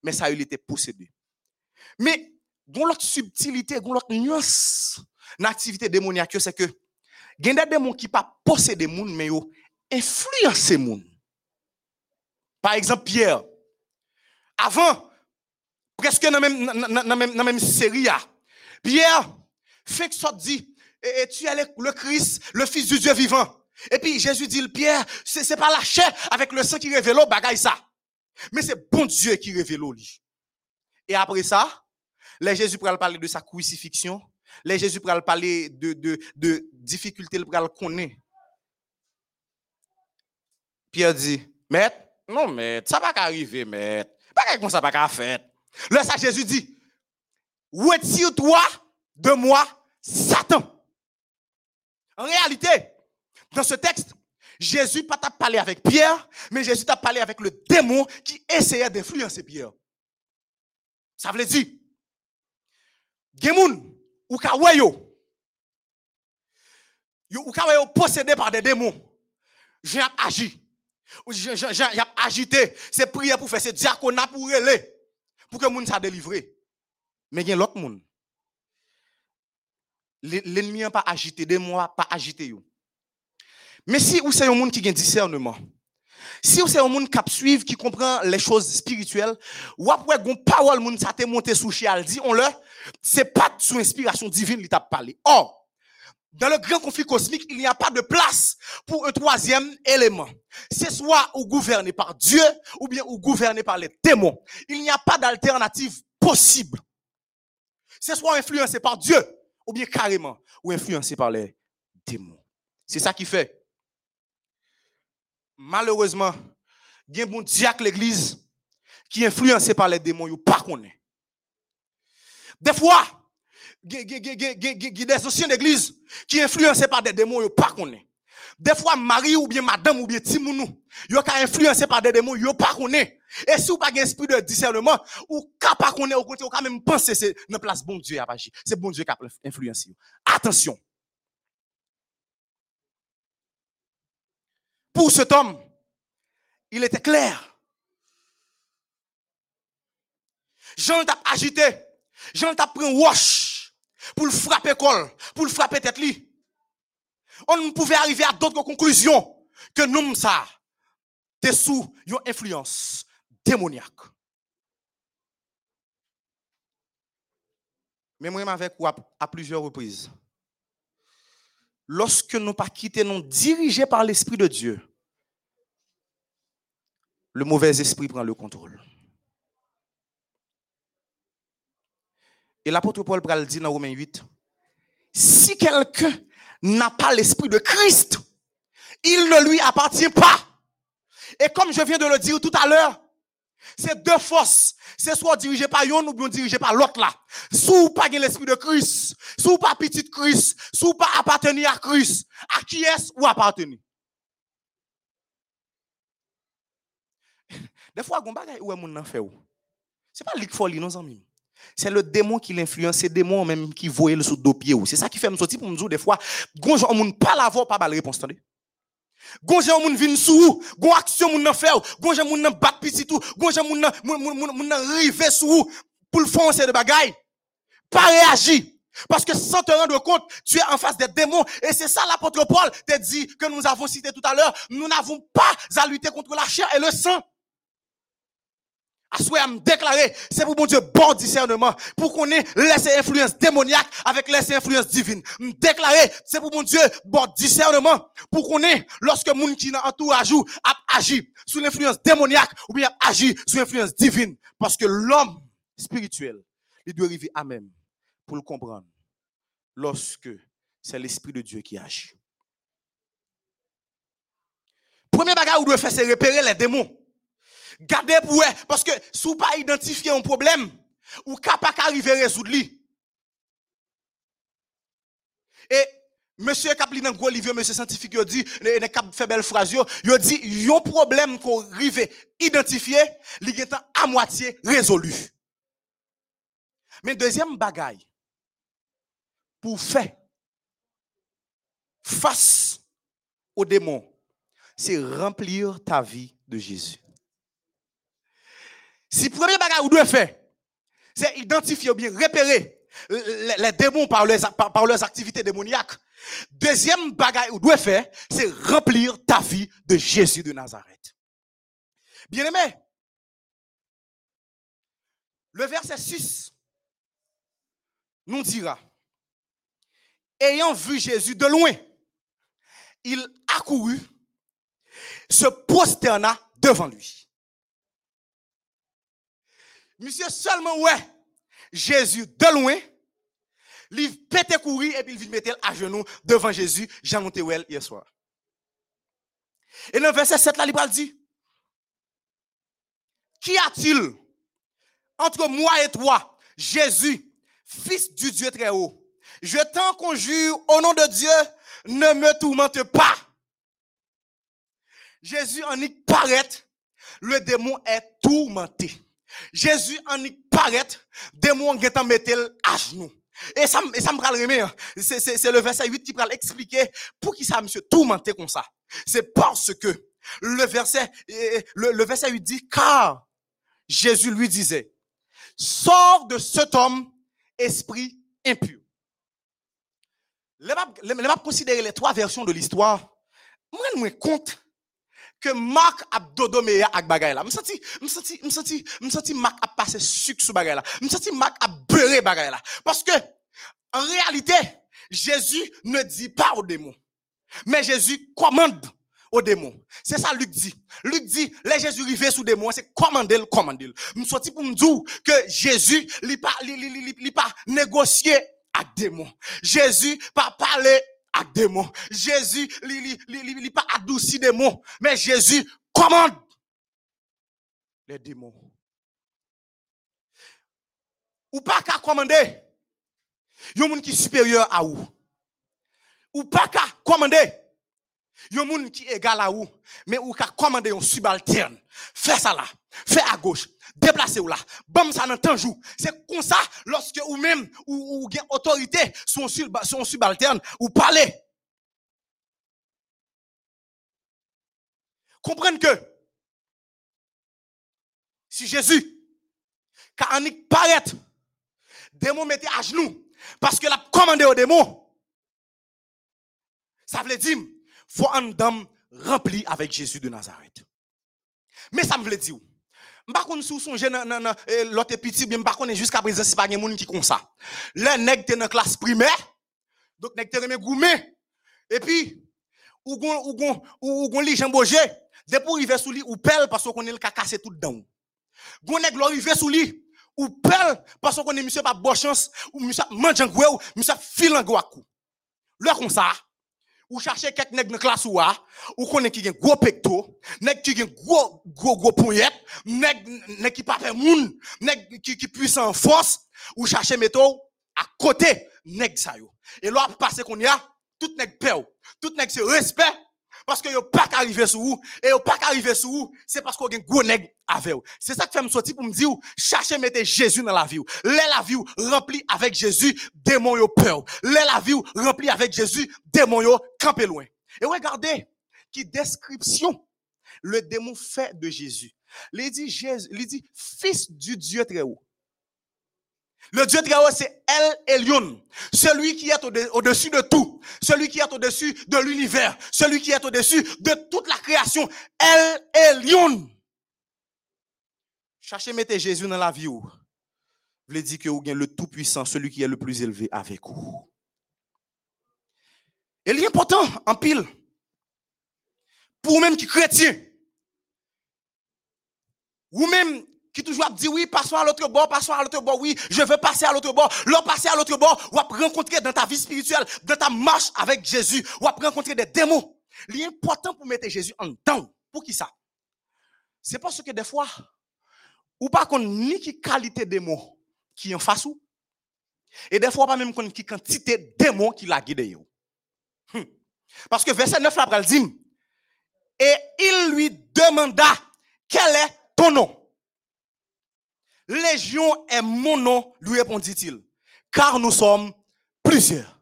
Mais Saül était possédé. Mais, gon l'autre subtilité, gon l'autre nuance, l'activité démoniaque, c'est que, il y a des démons qui pas possédent moun, mais yo influencent moun. Par exemple, Pierre. Avant, presque dans la même, série, là, Pierre fait que ça dit, et, tu es le, Christ, le Fils du Dieu vivant. Et puis Jésus dit, Pierre, c'est c'est pas la chair avec le sang qui révèle, bagaille ça. Mais c'est bon Dieu qui révèle lit. Et après ça, les Jésus pourra parler de sa crucifixion. Les Jésus pourra parler de, de, de difficultés, il pourra connaître. Pierre dit, maître, non, maître, ça va pas arriver, maître. Pas comment ça pas faire. Là, ça, Jésus dit, retire-toi de moi, Satan. En réalité, dans ce texte, Jésus pas t'a parlé avec Pierre, mais Jésus t'a parlé avec le démon qui essayait d'influencer Pierre. Ça veut dire, Gemoun, ou ka wè yo, yo ou ka wè yo possédé par des démons. J'ai agi. J'ai j'ai- j'ai agité. C'est prière pour faire, c'est diaconat pour relais. Pour que moun sa délivré. Mais il y a l'autre. L- L'ennemi n'a pas agité, démon n'a pas agité. Mais si ou c'est un monde qui a un discernement, si ou c'est un monde qui suivre, qui comprend les choses spirituelles, ou après gon parole sa te monté sous chial, dit on le, c'est pas sous inspiration divine li t'a parlé. Or, dans le grand conflit cosmique, il n'y a pas de place pour un troisième élément. C'est soit ou gouverné par Dieu ou bien ou gouverné par les démons. Il n'y a pas d'alternative possible. C'est soit influencé par Dieu ou bien carrément ou influencé par les démons. C'est ça qui fait. Malheureusement, il y a un bon diacre l'église qui est influencé par les démons, yo pas connaît. Des fois, des anciens d'église qui sont influencés par des démons, yo pas connaît. Des fois, Marie ou bien madame ou bien Timounou, yo ka influencé par des démons, yo pas connaît. Et si vous pas un esprit de discernement, ou ka pas connaît au contraire, ou quand même penser c'est dans place bon Dieu a agi. C'est bon Dieu qui a influencé. Attention. Pour cet homme, il était clair. Jean t'a agité. Jean t'a pris un wash pour le frapper col, pour le frapper tête li. On ne pouvait arriver à d'autres conclusions que nous ça t'es sous une influence démoniaque. Mais moi, avec vous à, plusieurs reprises. Lorsque nous pas quitté, nous dirigés par l'Esprit de Dieu, le mauvais esprit prend le contrôle. Et l'apôtre Paul pral dit dans Romains 8, si quelqu'un n'a pas l'esprit de Christ, il ne lui appartient pas. Et comme je viens de le dire tout à l'heure, c'est deux forces. C'est soit dirigé par yon ou bien dirigé par l'autre là. Sous pas l'esprit de Christ, sous pas petit Christ, sous pas appartenir à Christ, à qui est-ce ou appartenir? Des fois, gon bagay ou est moun nan fait ou. C'est pas lik folie non amis. C'est le démon qui l'influence, c'est le démon même qui voye le sous dos pied ou. C'est ça qui fait me sortir pour me dire des fois, gon jan moun pas l'avoir pas bal réponse tande. Gon jan moun vin sou, ou, gon action nan fait ou, gon jan moun nan bat petit ou, gon jan moun nan moun moun moun- moun nan rive sou ou, pour le foncer de bagay. Pas réagir. Parce que sans te rendre compte, tu es en face des démons. Et c'est ça l'apôtre Paul te dit que nous avons cité tout à l'heure. Nous n'avons pas à lutter contre la chair et le sang. Souhait à me déclarer, c'est pour mon Dieu bon discernement, pour qu'on ait laissé influence démoniaque avec laissé influence divine. Me déclarer, c'est pour mon Dieu bon discernement, pour qu'on ait, lorsque moun qui entourage ou a agi sous l'influence démoniaque ou bien agi sous l'influence divine. Parce que l'homme spirituel, il doit arriver à même pour le comprendre lorsque c'est l'Esprit de Dieu qui agit. Premier bagage où doit faire, c'est repérer les démons. Gardez pour eux, parce que si vous pas identifier un problème, ou capable d'arriver à résoudre. Et monsieur Kapli dans gros monsieur scientifique, il dit, il cap fait belle phrase, il dit, il y a un problème qu'on arrive identifier, il est à moitié résolu. Mais deuxième bagaille, pour faire face aux démons, c'est remplir ta vie de Jésus. Si premier bagage vous devez faire, c'est identifier ou bien repérer les, démons par leurs, activités démoniaques. Deuxième bagage vous devez faire, c'est remplir ta vie de Jésus de Nazareth. Bien-aimé, le verset 6 nous dira, ayant vu Jésus de loin, il accourut, se prosterna devant lui. Monsieur seulement, ouais, Jésus de loin, il pète courir et puis il mettre à genoux devant Jésus, Jean Montewell hier soir. Et dans le verset 7 là, il dit, Qu'y a-t-il entre moi et toi, Jésus, fils du Dieu très haut? Je t'en conjure au nom de Dieu, ne me tourmente pas. Jésus en y paraît, le démon est tourmenté. Jésus en y paraît, démon est en mettre à genoux. Et ça, et ça me parle hein. C'est, c'est, le verset 8 qui va expliquer pour qui ça monsieur tourmenté comme ça. C'est parce que le verset, le, le verset 8 dit, car Jésus lui disait, sors de cet homme, esprit impur. Les m'a- les- les m'a considéré les trois versions de l'histoire. Moi, je me compte que Marc a dodomé avec bagay là. Me senti, me senti, me senti, me senti Marc a passé sucre sur bagay là. Me senti Marc a beurré bagay là. Parce que, en réalité, Jésus ne dit pas aux démons. Mais Jésus commande aux démons. C'est ça Luc dit. Luc dit, les Jésus rivé sous démons, c'est commander le commander. Je sorti pour me dire que Jésus, il pas, li, li, li, li- li pas négocier avec démons. Jésus pas parler Jésus, li, li, li, pas adouci démons. Mais Jésus commande les démons. Ou pas qu'à commander. Yon moun qui supérieur à vous. Ou pas qu'à commander. Yon moun qui est égal à vous, mais ou ka commander un subalterne. Fais ça là, fais à gauche, déplacez ou là, bam ça dans jour. C'est comme ça, lorsque ou même, ou, ou autorité sur un subalterne, ou parler. Comprenez que, si Jésus, quand on paraît, démon mettez à genoux, parce que la commandé au démon, ça veut dire, faut un dame rempli avec Jésus de Nazareth. Mais ça me veut dire, konn sou sonje nan, nan, nan eh, l'autre petit, bien m'pa konn jusqu'à présent si pas gen moun qui comme ça. Le nèg te dans classe primaire, donc nèg te remet goumé. Et puis, ou gon, ou ou, gon li jambogé, dès pour arriver sous li, ou pelle parce qu'on est le ka cassé tout dedans. Gon nèg lo arrivé sous li, ou pelle parce qu'on est monsieur pas ou monsieur mange ou monsieur fil en gwa kou. Le comme ça, ou chercher quelques nèg dans classe ou a, ou connaît qui gen gros pecto, nèg qui gen gros gros gros poignet, nèg nèg qui pas fait moun, nèg qui qui puissant en force, ou chercher métaux à côté nèg ça yo. Et là passer qu'on y a tout nèg peur, tout nèg c'est respect parce que yo pas arriver sur vous et yo pas arriver sur vous, c'est parce qu'on gen gros nèg avec vous. C'est ça que fait me sortir pour me dire chercher mettre Jésus dans la vie. Lè la vie ou rempli avec Jésus, démon yo peur. Lè la vie ou rempli avec Jésus, démon yo campé loin. Et regardez qui description le démon fait de Jésus. Il dit Jésus, il dit fils du Dieu très haut. Le Dieu très haut, c'est El Elyon. Celui qui est au- au-dessus de tout. Celui qui est au-dessus de l'univers. Celui qui est au-dessus de toute la création. El Elyon. Cherchez mettre Jésus dans la vie. ou. Vous dire que vous avez le tout-puissant, celui qui est le plus élevé avec vous. Et il est important, en pile, pour même qui chrétien, ou même qui toujours dit oui, passons à l'autre bord, passons à l'autre bord, oui, je veux passer à l'autre bord. L'on passer à l'autre bord, ou après rencontrer dans ta vie spirituelle, dans ta marche avec Jésus, ou après rencontrer des démons. Il est important pour mettre Jésus en temps. Pour qui ça? C'est parce que des fois, ou pas qu'on ni qui qualité démon qui en face ou, et des fois pas même qu'on qui quantité démon qui l'a guidé yo. Hum. Parce que verset 9 là, dit, et il lui demanda, quel est ton nom? Légion est mon nom, lui répondit-il, car nous sommes plusieurs.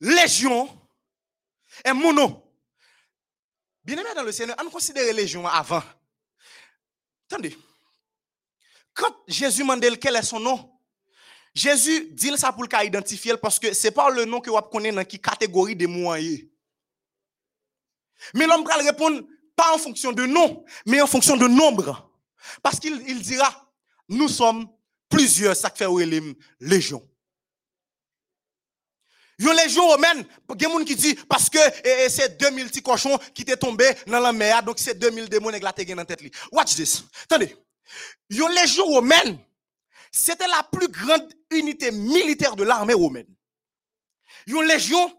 Légion est mon nom. Bien aimé dans le Seigneur, on considère Légion avant. Attendez. Quand Jésus demande quel est son nom, Jésus dit ça pour le identifier parce que c'est pas le nom que vous connaissez dans qui catégorie de moyens. Mais l'homme va répondre pas en fonction de nom, mais en fonction de nombre. Parce qu'il il dira, nous sommes plusieurs, ça fait légion. Une légion romaine, il y a qui disent, parce que eh, eh, c'est 2000 petits cochons qui étaient tombés dans la mer, donc c'est 2000 démons qui ont dans la tête. Watch this. Attendez. Une légion romaine, c'était la plus grande unité militaire de l'armée romaine. Une légion,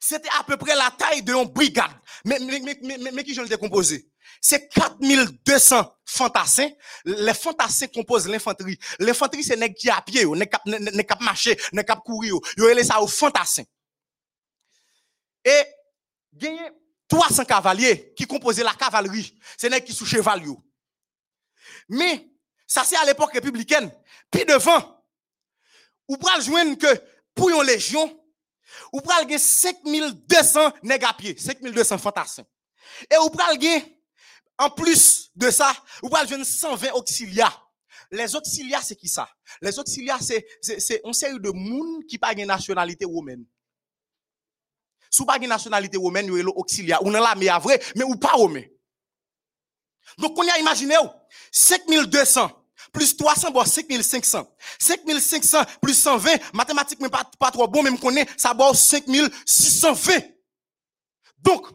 c'était à peu près la taille d'une brigade. Mais, mais, mais, mais, qui j'en ai décomposé? C'est 4200 fantassins. Les fantassins composent l'infanterie. L'infanterie, c'est nèg qui à pied, nèg cap, marcher, nèg cap courir. yo. Relè ça aux fantassins. Et, gagné 300 cavaliers qui composaient la cavalerie. C'est nèg qui sous cheval. Mais, ça c'est à l'époque républicaine. Puis devant, ou pral joindre que pour une légion, ou pral gen 5200 nèg à pied, 5200 fantassins. Et ou pral gen, en plus de ça, ou pral joindre 120 auxiliaires. Les auxiliaires, c'est qui ça? Les auxiliaires, c'est, c'est, une série de moun qui pas gen nationalité romaine. Sou pas gen nationalité romaine, yo elo auxiliaire. Ou nan la mais vrai, mais ou pas romain. Donc, on a imaginé, ou, 5200 plus 300, bon, 5500. 5500 plus 120, mathématiquement pas, pas trop bon, même qu'on est, ça bon 5620. Donc,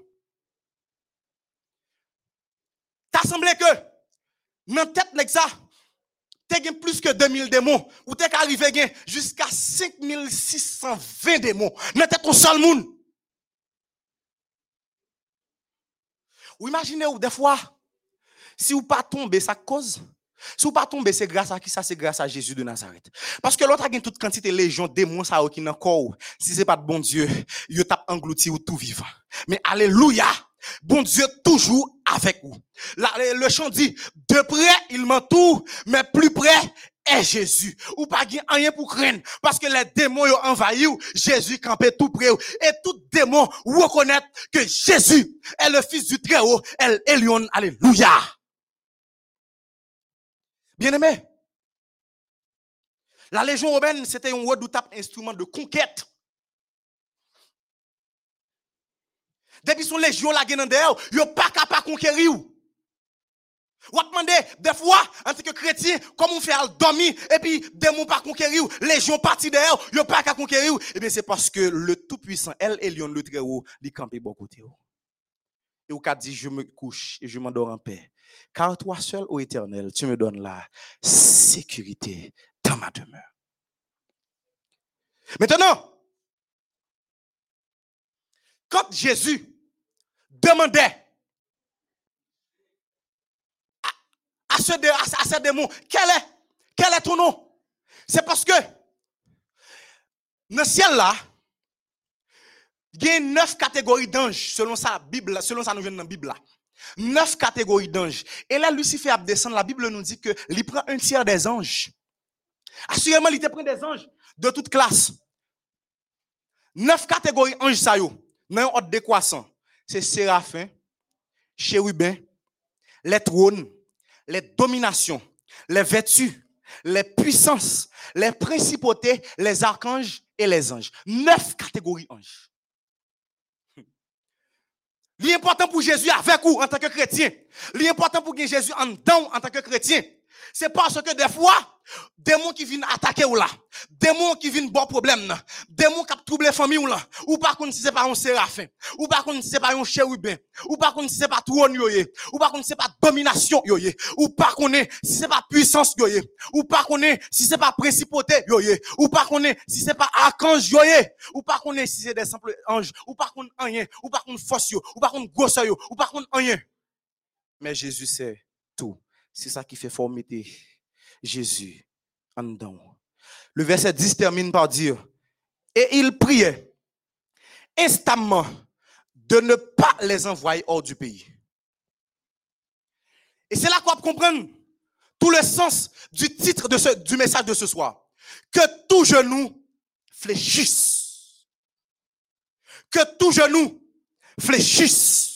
t'as semblé que, dans tête, ça, t'es gen plus que 2000 démons, ou t'es arrivé gen jusqu'à 5620 démons. Dans tête, un seul monde. Ou imaginez, ou des fois, si ou pas tomber, ça cause. Si ou pas tomber, c'est grâce à qui ça? C'est grâce à Jésus de Nazareth. Parce que l'autre a toute quantité de légion, démons, ça, qui corps. Si c'est pas de bon Dieu, il tape englouti ou tout vivant. Mais alléluia, bon Dieu toujours avec vous. Le- chant dit, de près il m'entoure, mais plus près est Jésus. Ou pas rien pour craindre. Parce que les démons ont envahi Jésus campait tout près. Et tout démon reconnaît que Jésus est le fils du Très-Haut, El Elyon, alléluia. Bien-aimé, la légion romaine, c'était un redoutable instrument de conquête. Depuis son légion la en dehors, yo pas capable conquérir ou. A demandé, des fois, en tant que chrétien, comment à dormir, et puis, démon pas conquérir, légion parti dehors, yo pas qu'à conquérir, eh bien, c'est parce que le Tout-Puissant, El Elyon, le Très-Haut, il campé bon côté. ou. Et ou qu'a dit, je me couche et je m'endors en paix. Car toi seul, ô éternel, tu me donnes la sécurité dans ma demeure. Maintenant, quand Jésus demandait à, à ce, démon, quel est, quel est ton nom? C'est parce que dans le ciel là, il y a neuf catégories d'anges selon sa Bible, selon dans la Bible là. Neuf catégories d'anges. Et là, Lucifer a. La Bible nous dit que il prend un tiers des anges. Assurément, il te prend des anges de toute classe. Neuf catégories anges, ça yo. Dans un ordre décroissant. C'est séraphins, chérubins, les trônes, les dominations, les vertus, les puissances, les principautés, les archanges et les anges. Neuf catégories anges. L'important pour Jésus avec vous en tant que chrétien. L'important pour que Jésus en dedans en tant que chrétien. C'est parce que des fois, démons qui viennent attaquer ou là, démons qui viennent bon problème là, démons qui troubler famille ou là, ou par contre si c'est pas un séraphin, ou par contre si c'est pas un chérubin, ou par contre si c'est pas trône yoye, ou par contre si c'est pas domination yoye, ou par contre si c'est pas puissance yoye, ou par contre si c'est pas principauté yoye, ou par contre si c'est pas archange yoye, ou par contre si c'est des simples anges, ou par contre rien, ou par contre force ou par contre grosseur ou par contre rien. Mais Jésus sait tout. C'est ça qui fait formité Jésus en dedans. Le verset 10 termine par dire, et il priait instamment de ne pas les envoyer hors du pays. Et c'est là qu'on comprendre tout le sens du titre de ce, du message de ce soir. Que tout genou fléchisse. Que tout genou fléchisse.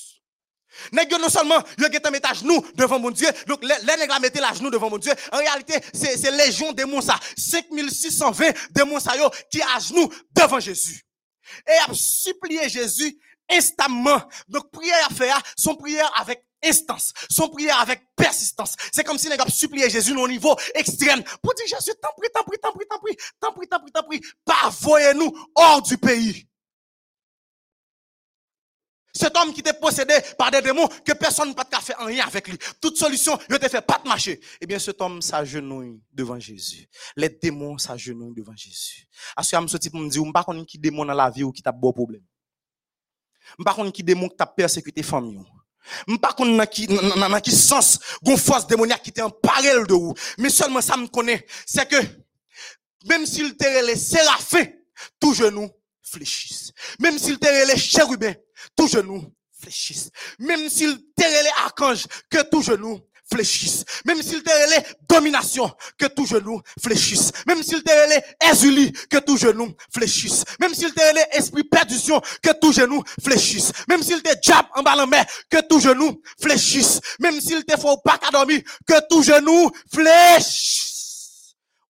Nèg non seulement yo gen mettre à genoux devant mon Dieu, donc les nèg la mettez la genoux devant mon Dieu. En réalité, c'est c'est légion démons ça, 5620 démons ça yo qui à genoux devant Jésus. Et a supplié Jésus instamment. Donc, prière à faire, son prière avec instance, son prière avec persistance. C'est comme si les gars suppliaient Jésus au niveau extrême pour dire Jésus, t'en prie, t'en prie, t'en prie, t'en prie, t'en prie, t'en prie, t'en prie, pas voyez-nous hors du pays. Cet homme qui était possédé par des démons, que personne ne peut pas faire rien avec lui. Toute solution, il te fait pas de marcher. Eh bien, cet homme s'agenouille devant Jésus. Les démons s'agenouillent devant Jésus. À ce moment, type me dit, on pas qui démon dans la vie ou qui t'a beau problème. On pas qui démon qui t'a persécuté famille. Je pas connaît dans qui, qui sens, gon force démoniaque qui était en parallèle de vous. Mais seulement ça me connaît, c'est que, même s'il te les séraphins, tout genou fléchissent. Même s'il te les chérubins, tout genou fléchissent. Même s'il te les archanges, que tout genou fléchissent. Même s'il te les domination, que tout genou fléchisse. Même s'il te les exuli, que tout genou fléchisse. Même s'il te les esprit perdition, que tout genou fléchisse. Même s'il te diable en bas la mer, que tout genou fléchisse. Même s'il te faut pas dormir, que tout genou fléchisse.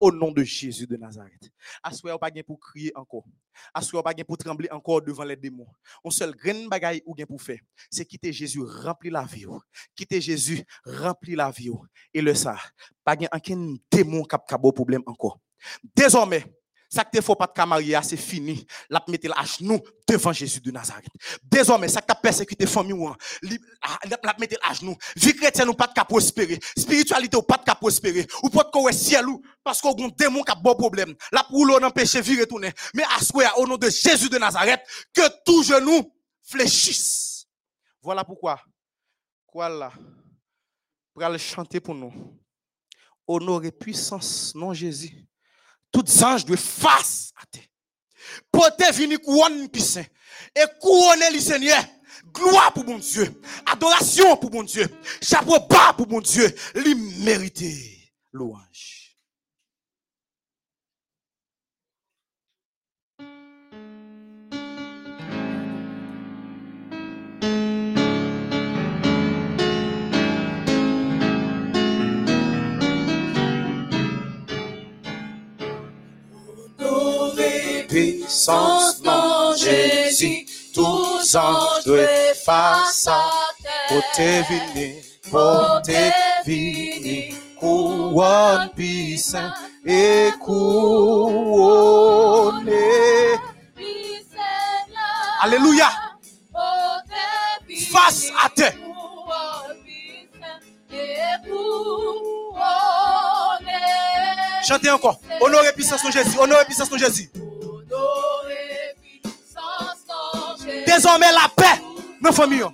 Au nom de Jésus de Nazareth. Assoyez pas pour crier encore. Assoyez pas pour trembler encore devant les démons. On seul grain bagaille ou gain pour faire, c'est quitter Jésus rempli la vie. ou. Quitter Jésus rempli la vie. ou. Et le ça, pas aucun démon cap cabo problème encore. Désormais, ça que faut pas te marier, c'est fini. La mettre à genoux devant Jésus de Nazareth. Désormais, ça que persécuté famille li- ah, la mettre à genoux. Vie chrétienne ou pas de prospérer. Spiritualité ou pas de prospérer. Ou pas de quoi ciel ou parce qu'on a un démon qui a bon problème. La pour l'on empêche vie retourner. Mais à au nom de Jésus de Nazareth, que tout genou fléchisse. Voilà pourquoi. Quoi là? Pour aller chanter pour nous. Honor et puissance, non Jésus. Anges doivent face à terre. Porter vini couronne puissant. Et couronner le Seigneur. Gloire pour mon Dieu. Adoration pour mon Dieu. Chapeau pour mon Dieu. Lui mérité louange. Puissance, non, Jésus, tous anges doivent face à Porter vini, porter vini, couronne puissant et couronné. Alléluia. Face à terre. Chantez encore. Honorez puissance de Jésus. Honorez puissance de Jésus. Désormais la paix, nos familles.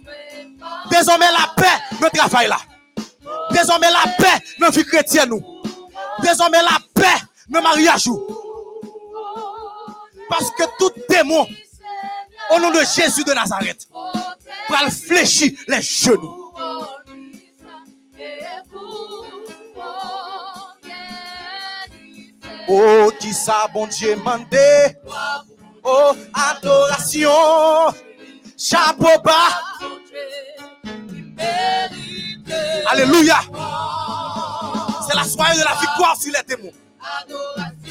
Désormais la paix, notre travail là. Désormais la paix, nos vie chrétienne. Désormais la paix, nos mariages. Parce que tout démon, au nom de Jésus de Nazareth, va fléchir les genoux. Oh, qui ça, bon Dieu, mandé. Oh, adoration. Chapeau bas. Alléluia. C'est la soirée de la victoire sur les démons.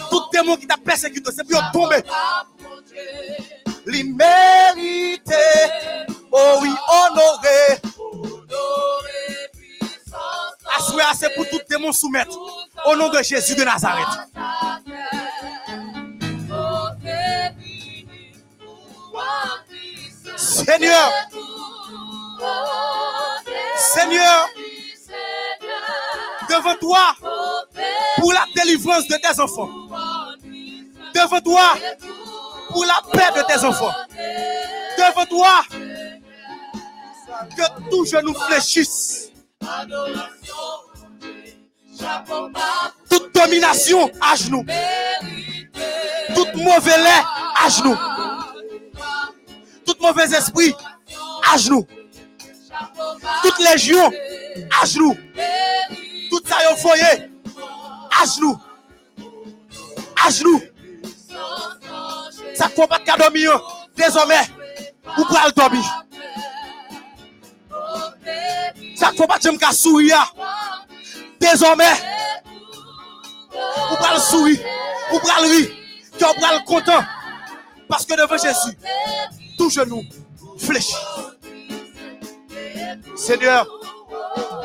Tout démon qui t'a persécuté, c'est pour tomber. L'immérité. Oh oui, honoré. Assoyez c'est pour tout démon soumettre. Au nom de Jésus de Nazareth. Seigneur, Seigneur, devant toi, pour la délivrance de tes enfants. Devant toi, pour la paix de tes enfants. Devant toi, que tout genou fléchisse. Toute domination à genoux. Toute mauvais lait à genoux. Mauvais esprit à genoux. Toute légion à genoux. Tout ça yo foyer à genoux. À genoux. Ça ne faut pas de dormir. Désormais, vous pouvez le dormir. Ça ne faut pas de me sourire. Désormais, vous pouvez le sourire. Vous pouvez le rire. Tu pouvez le content. Parce que devant Jésus, tout genou fléchis. Seigneur,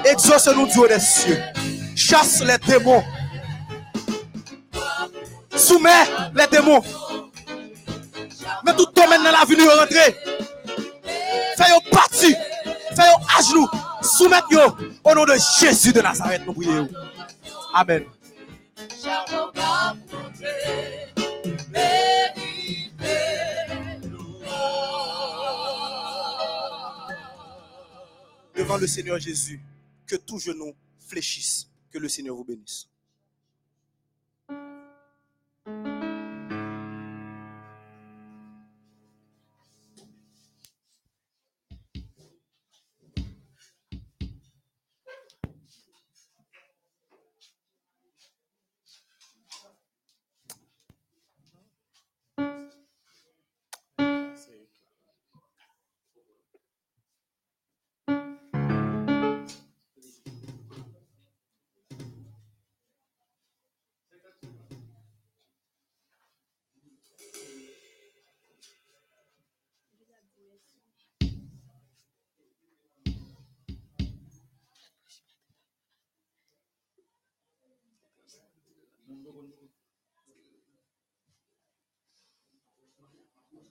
exauce-nous haut des cieux. Chasse les démons. Soumets les démons. Mais tout domaine dans la vie nous rentrer. Fais-yo parti. Fais-yo à genoux. Soumettre au nom de Jésus de Nazareth. Nous prions. Amen. Devant le Seigneur Jésus, que tout genou fléchisse. Que le Seigneur vous bénisse.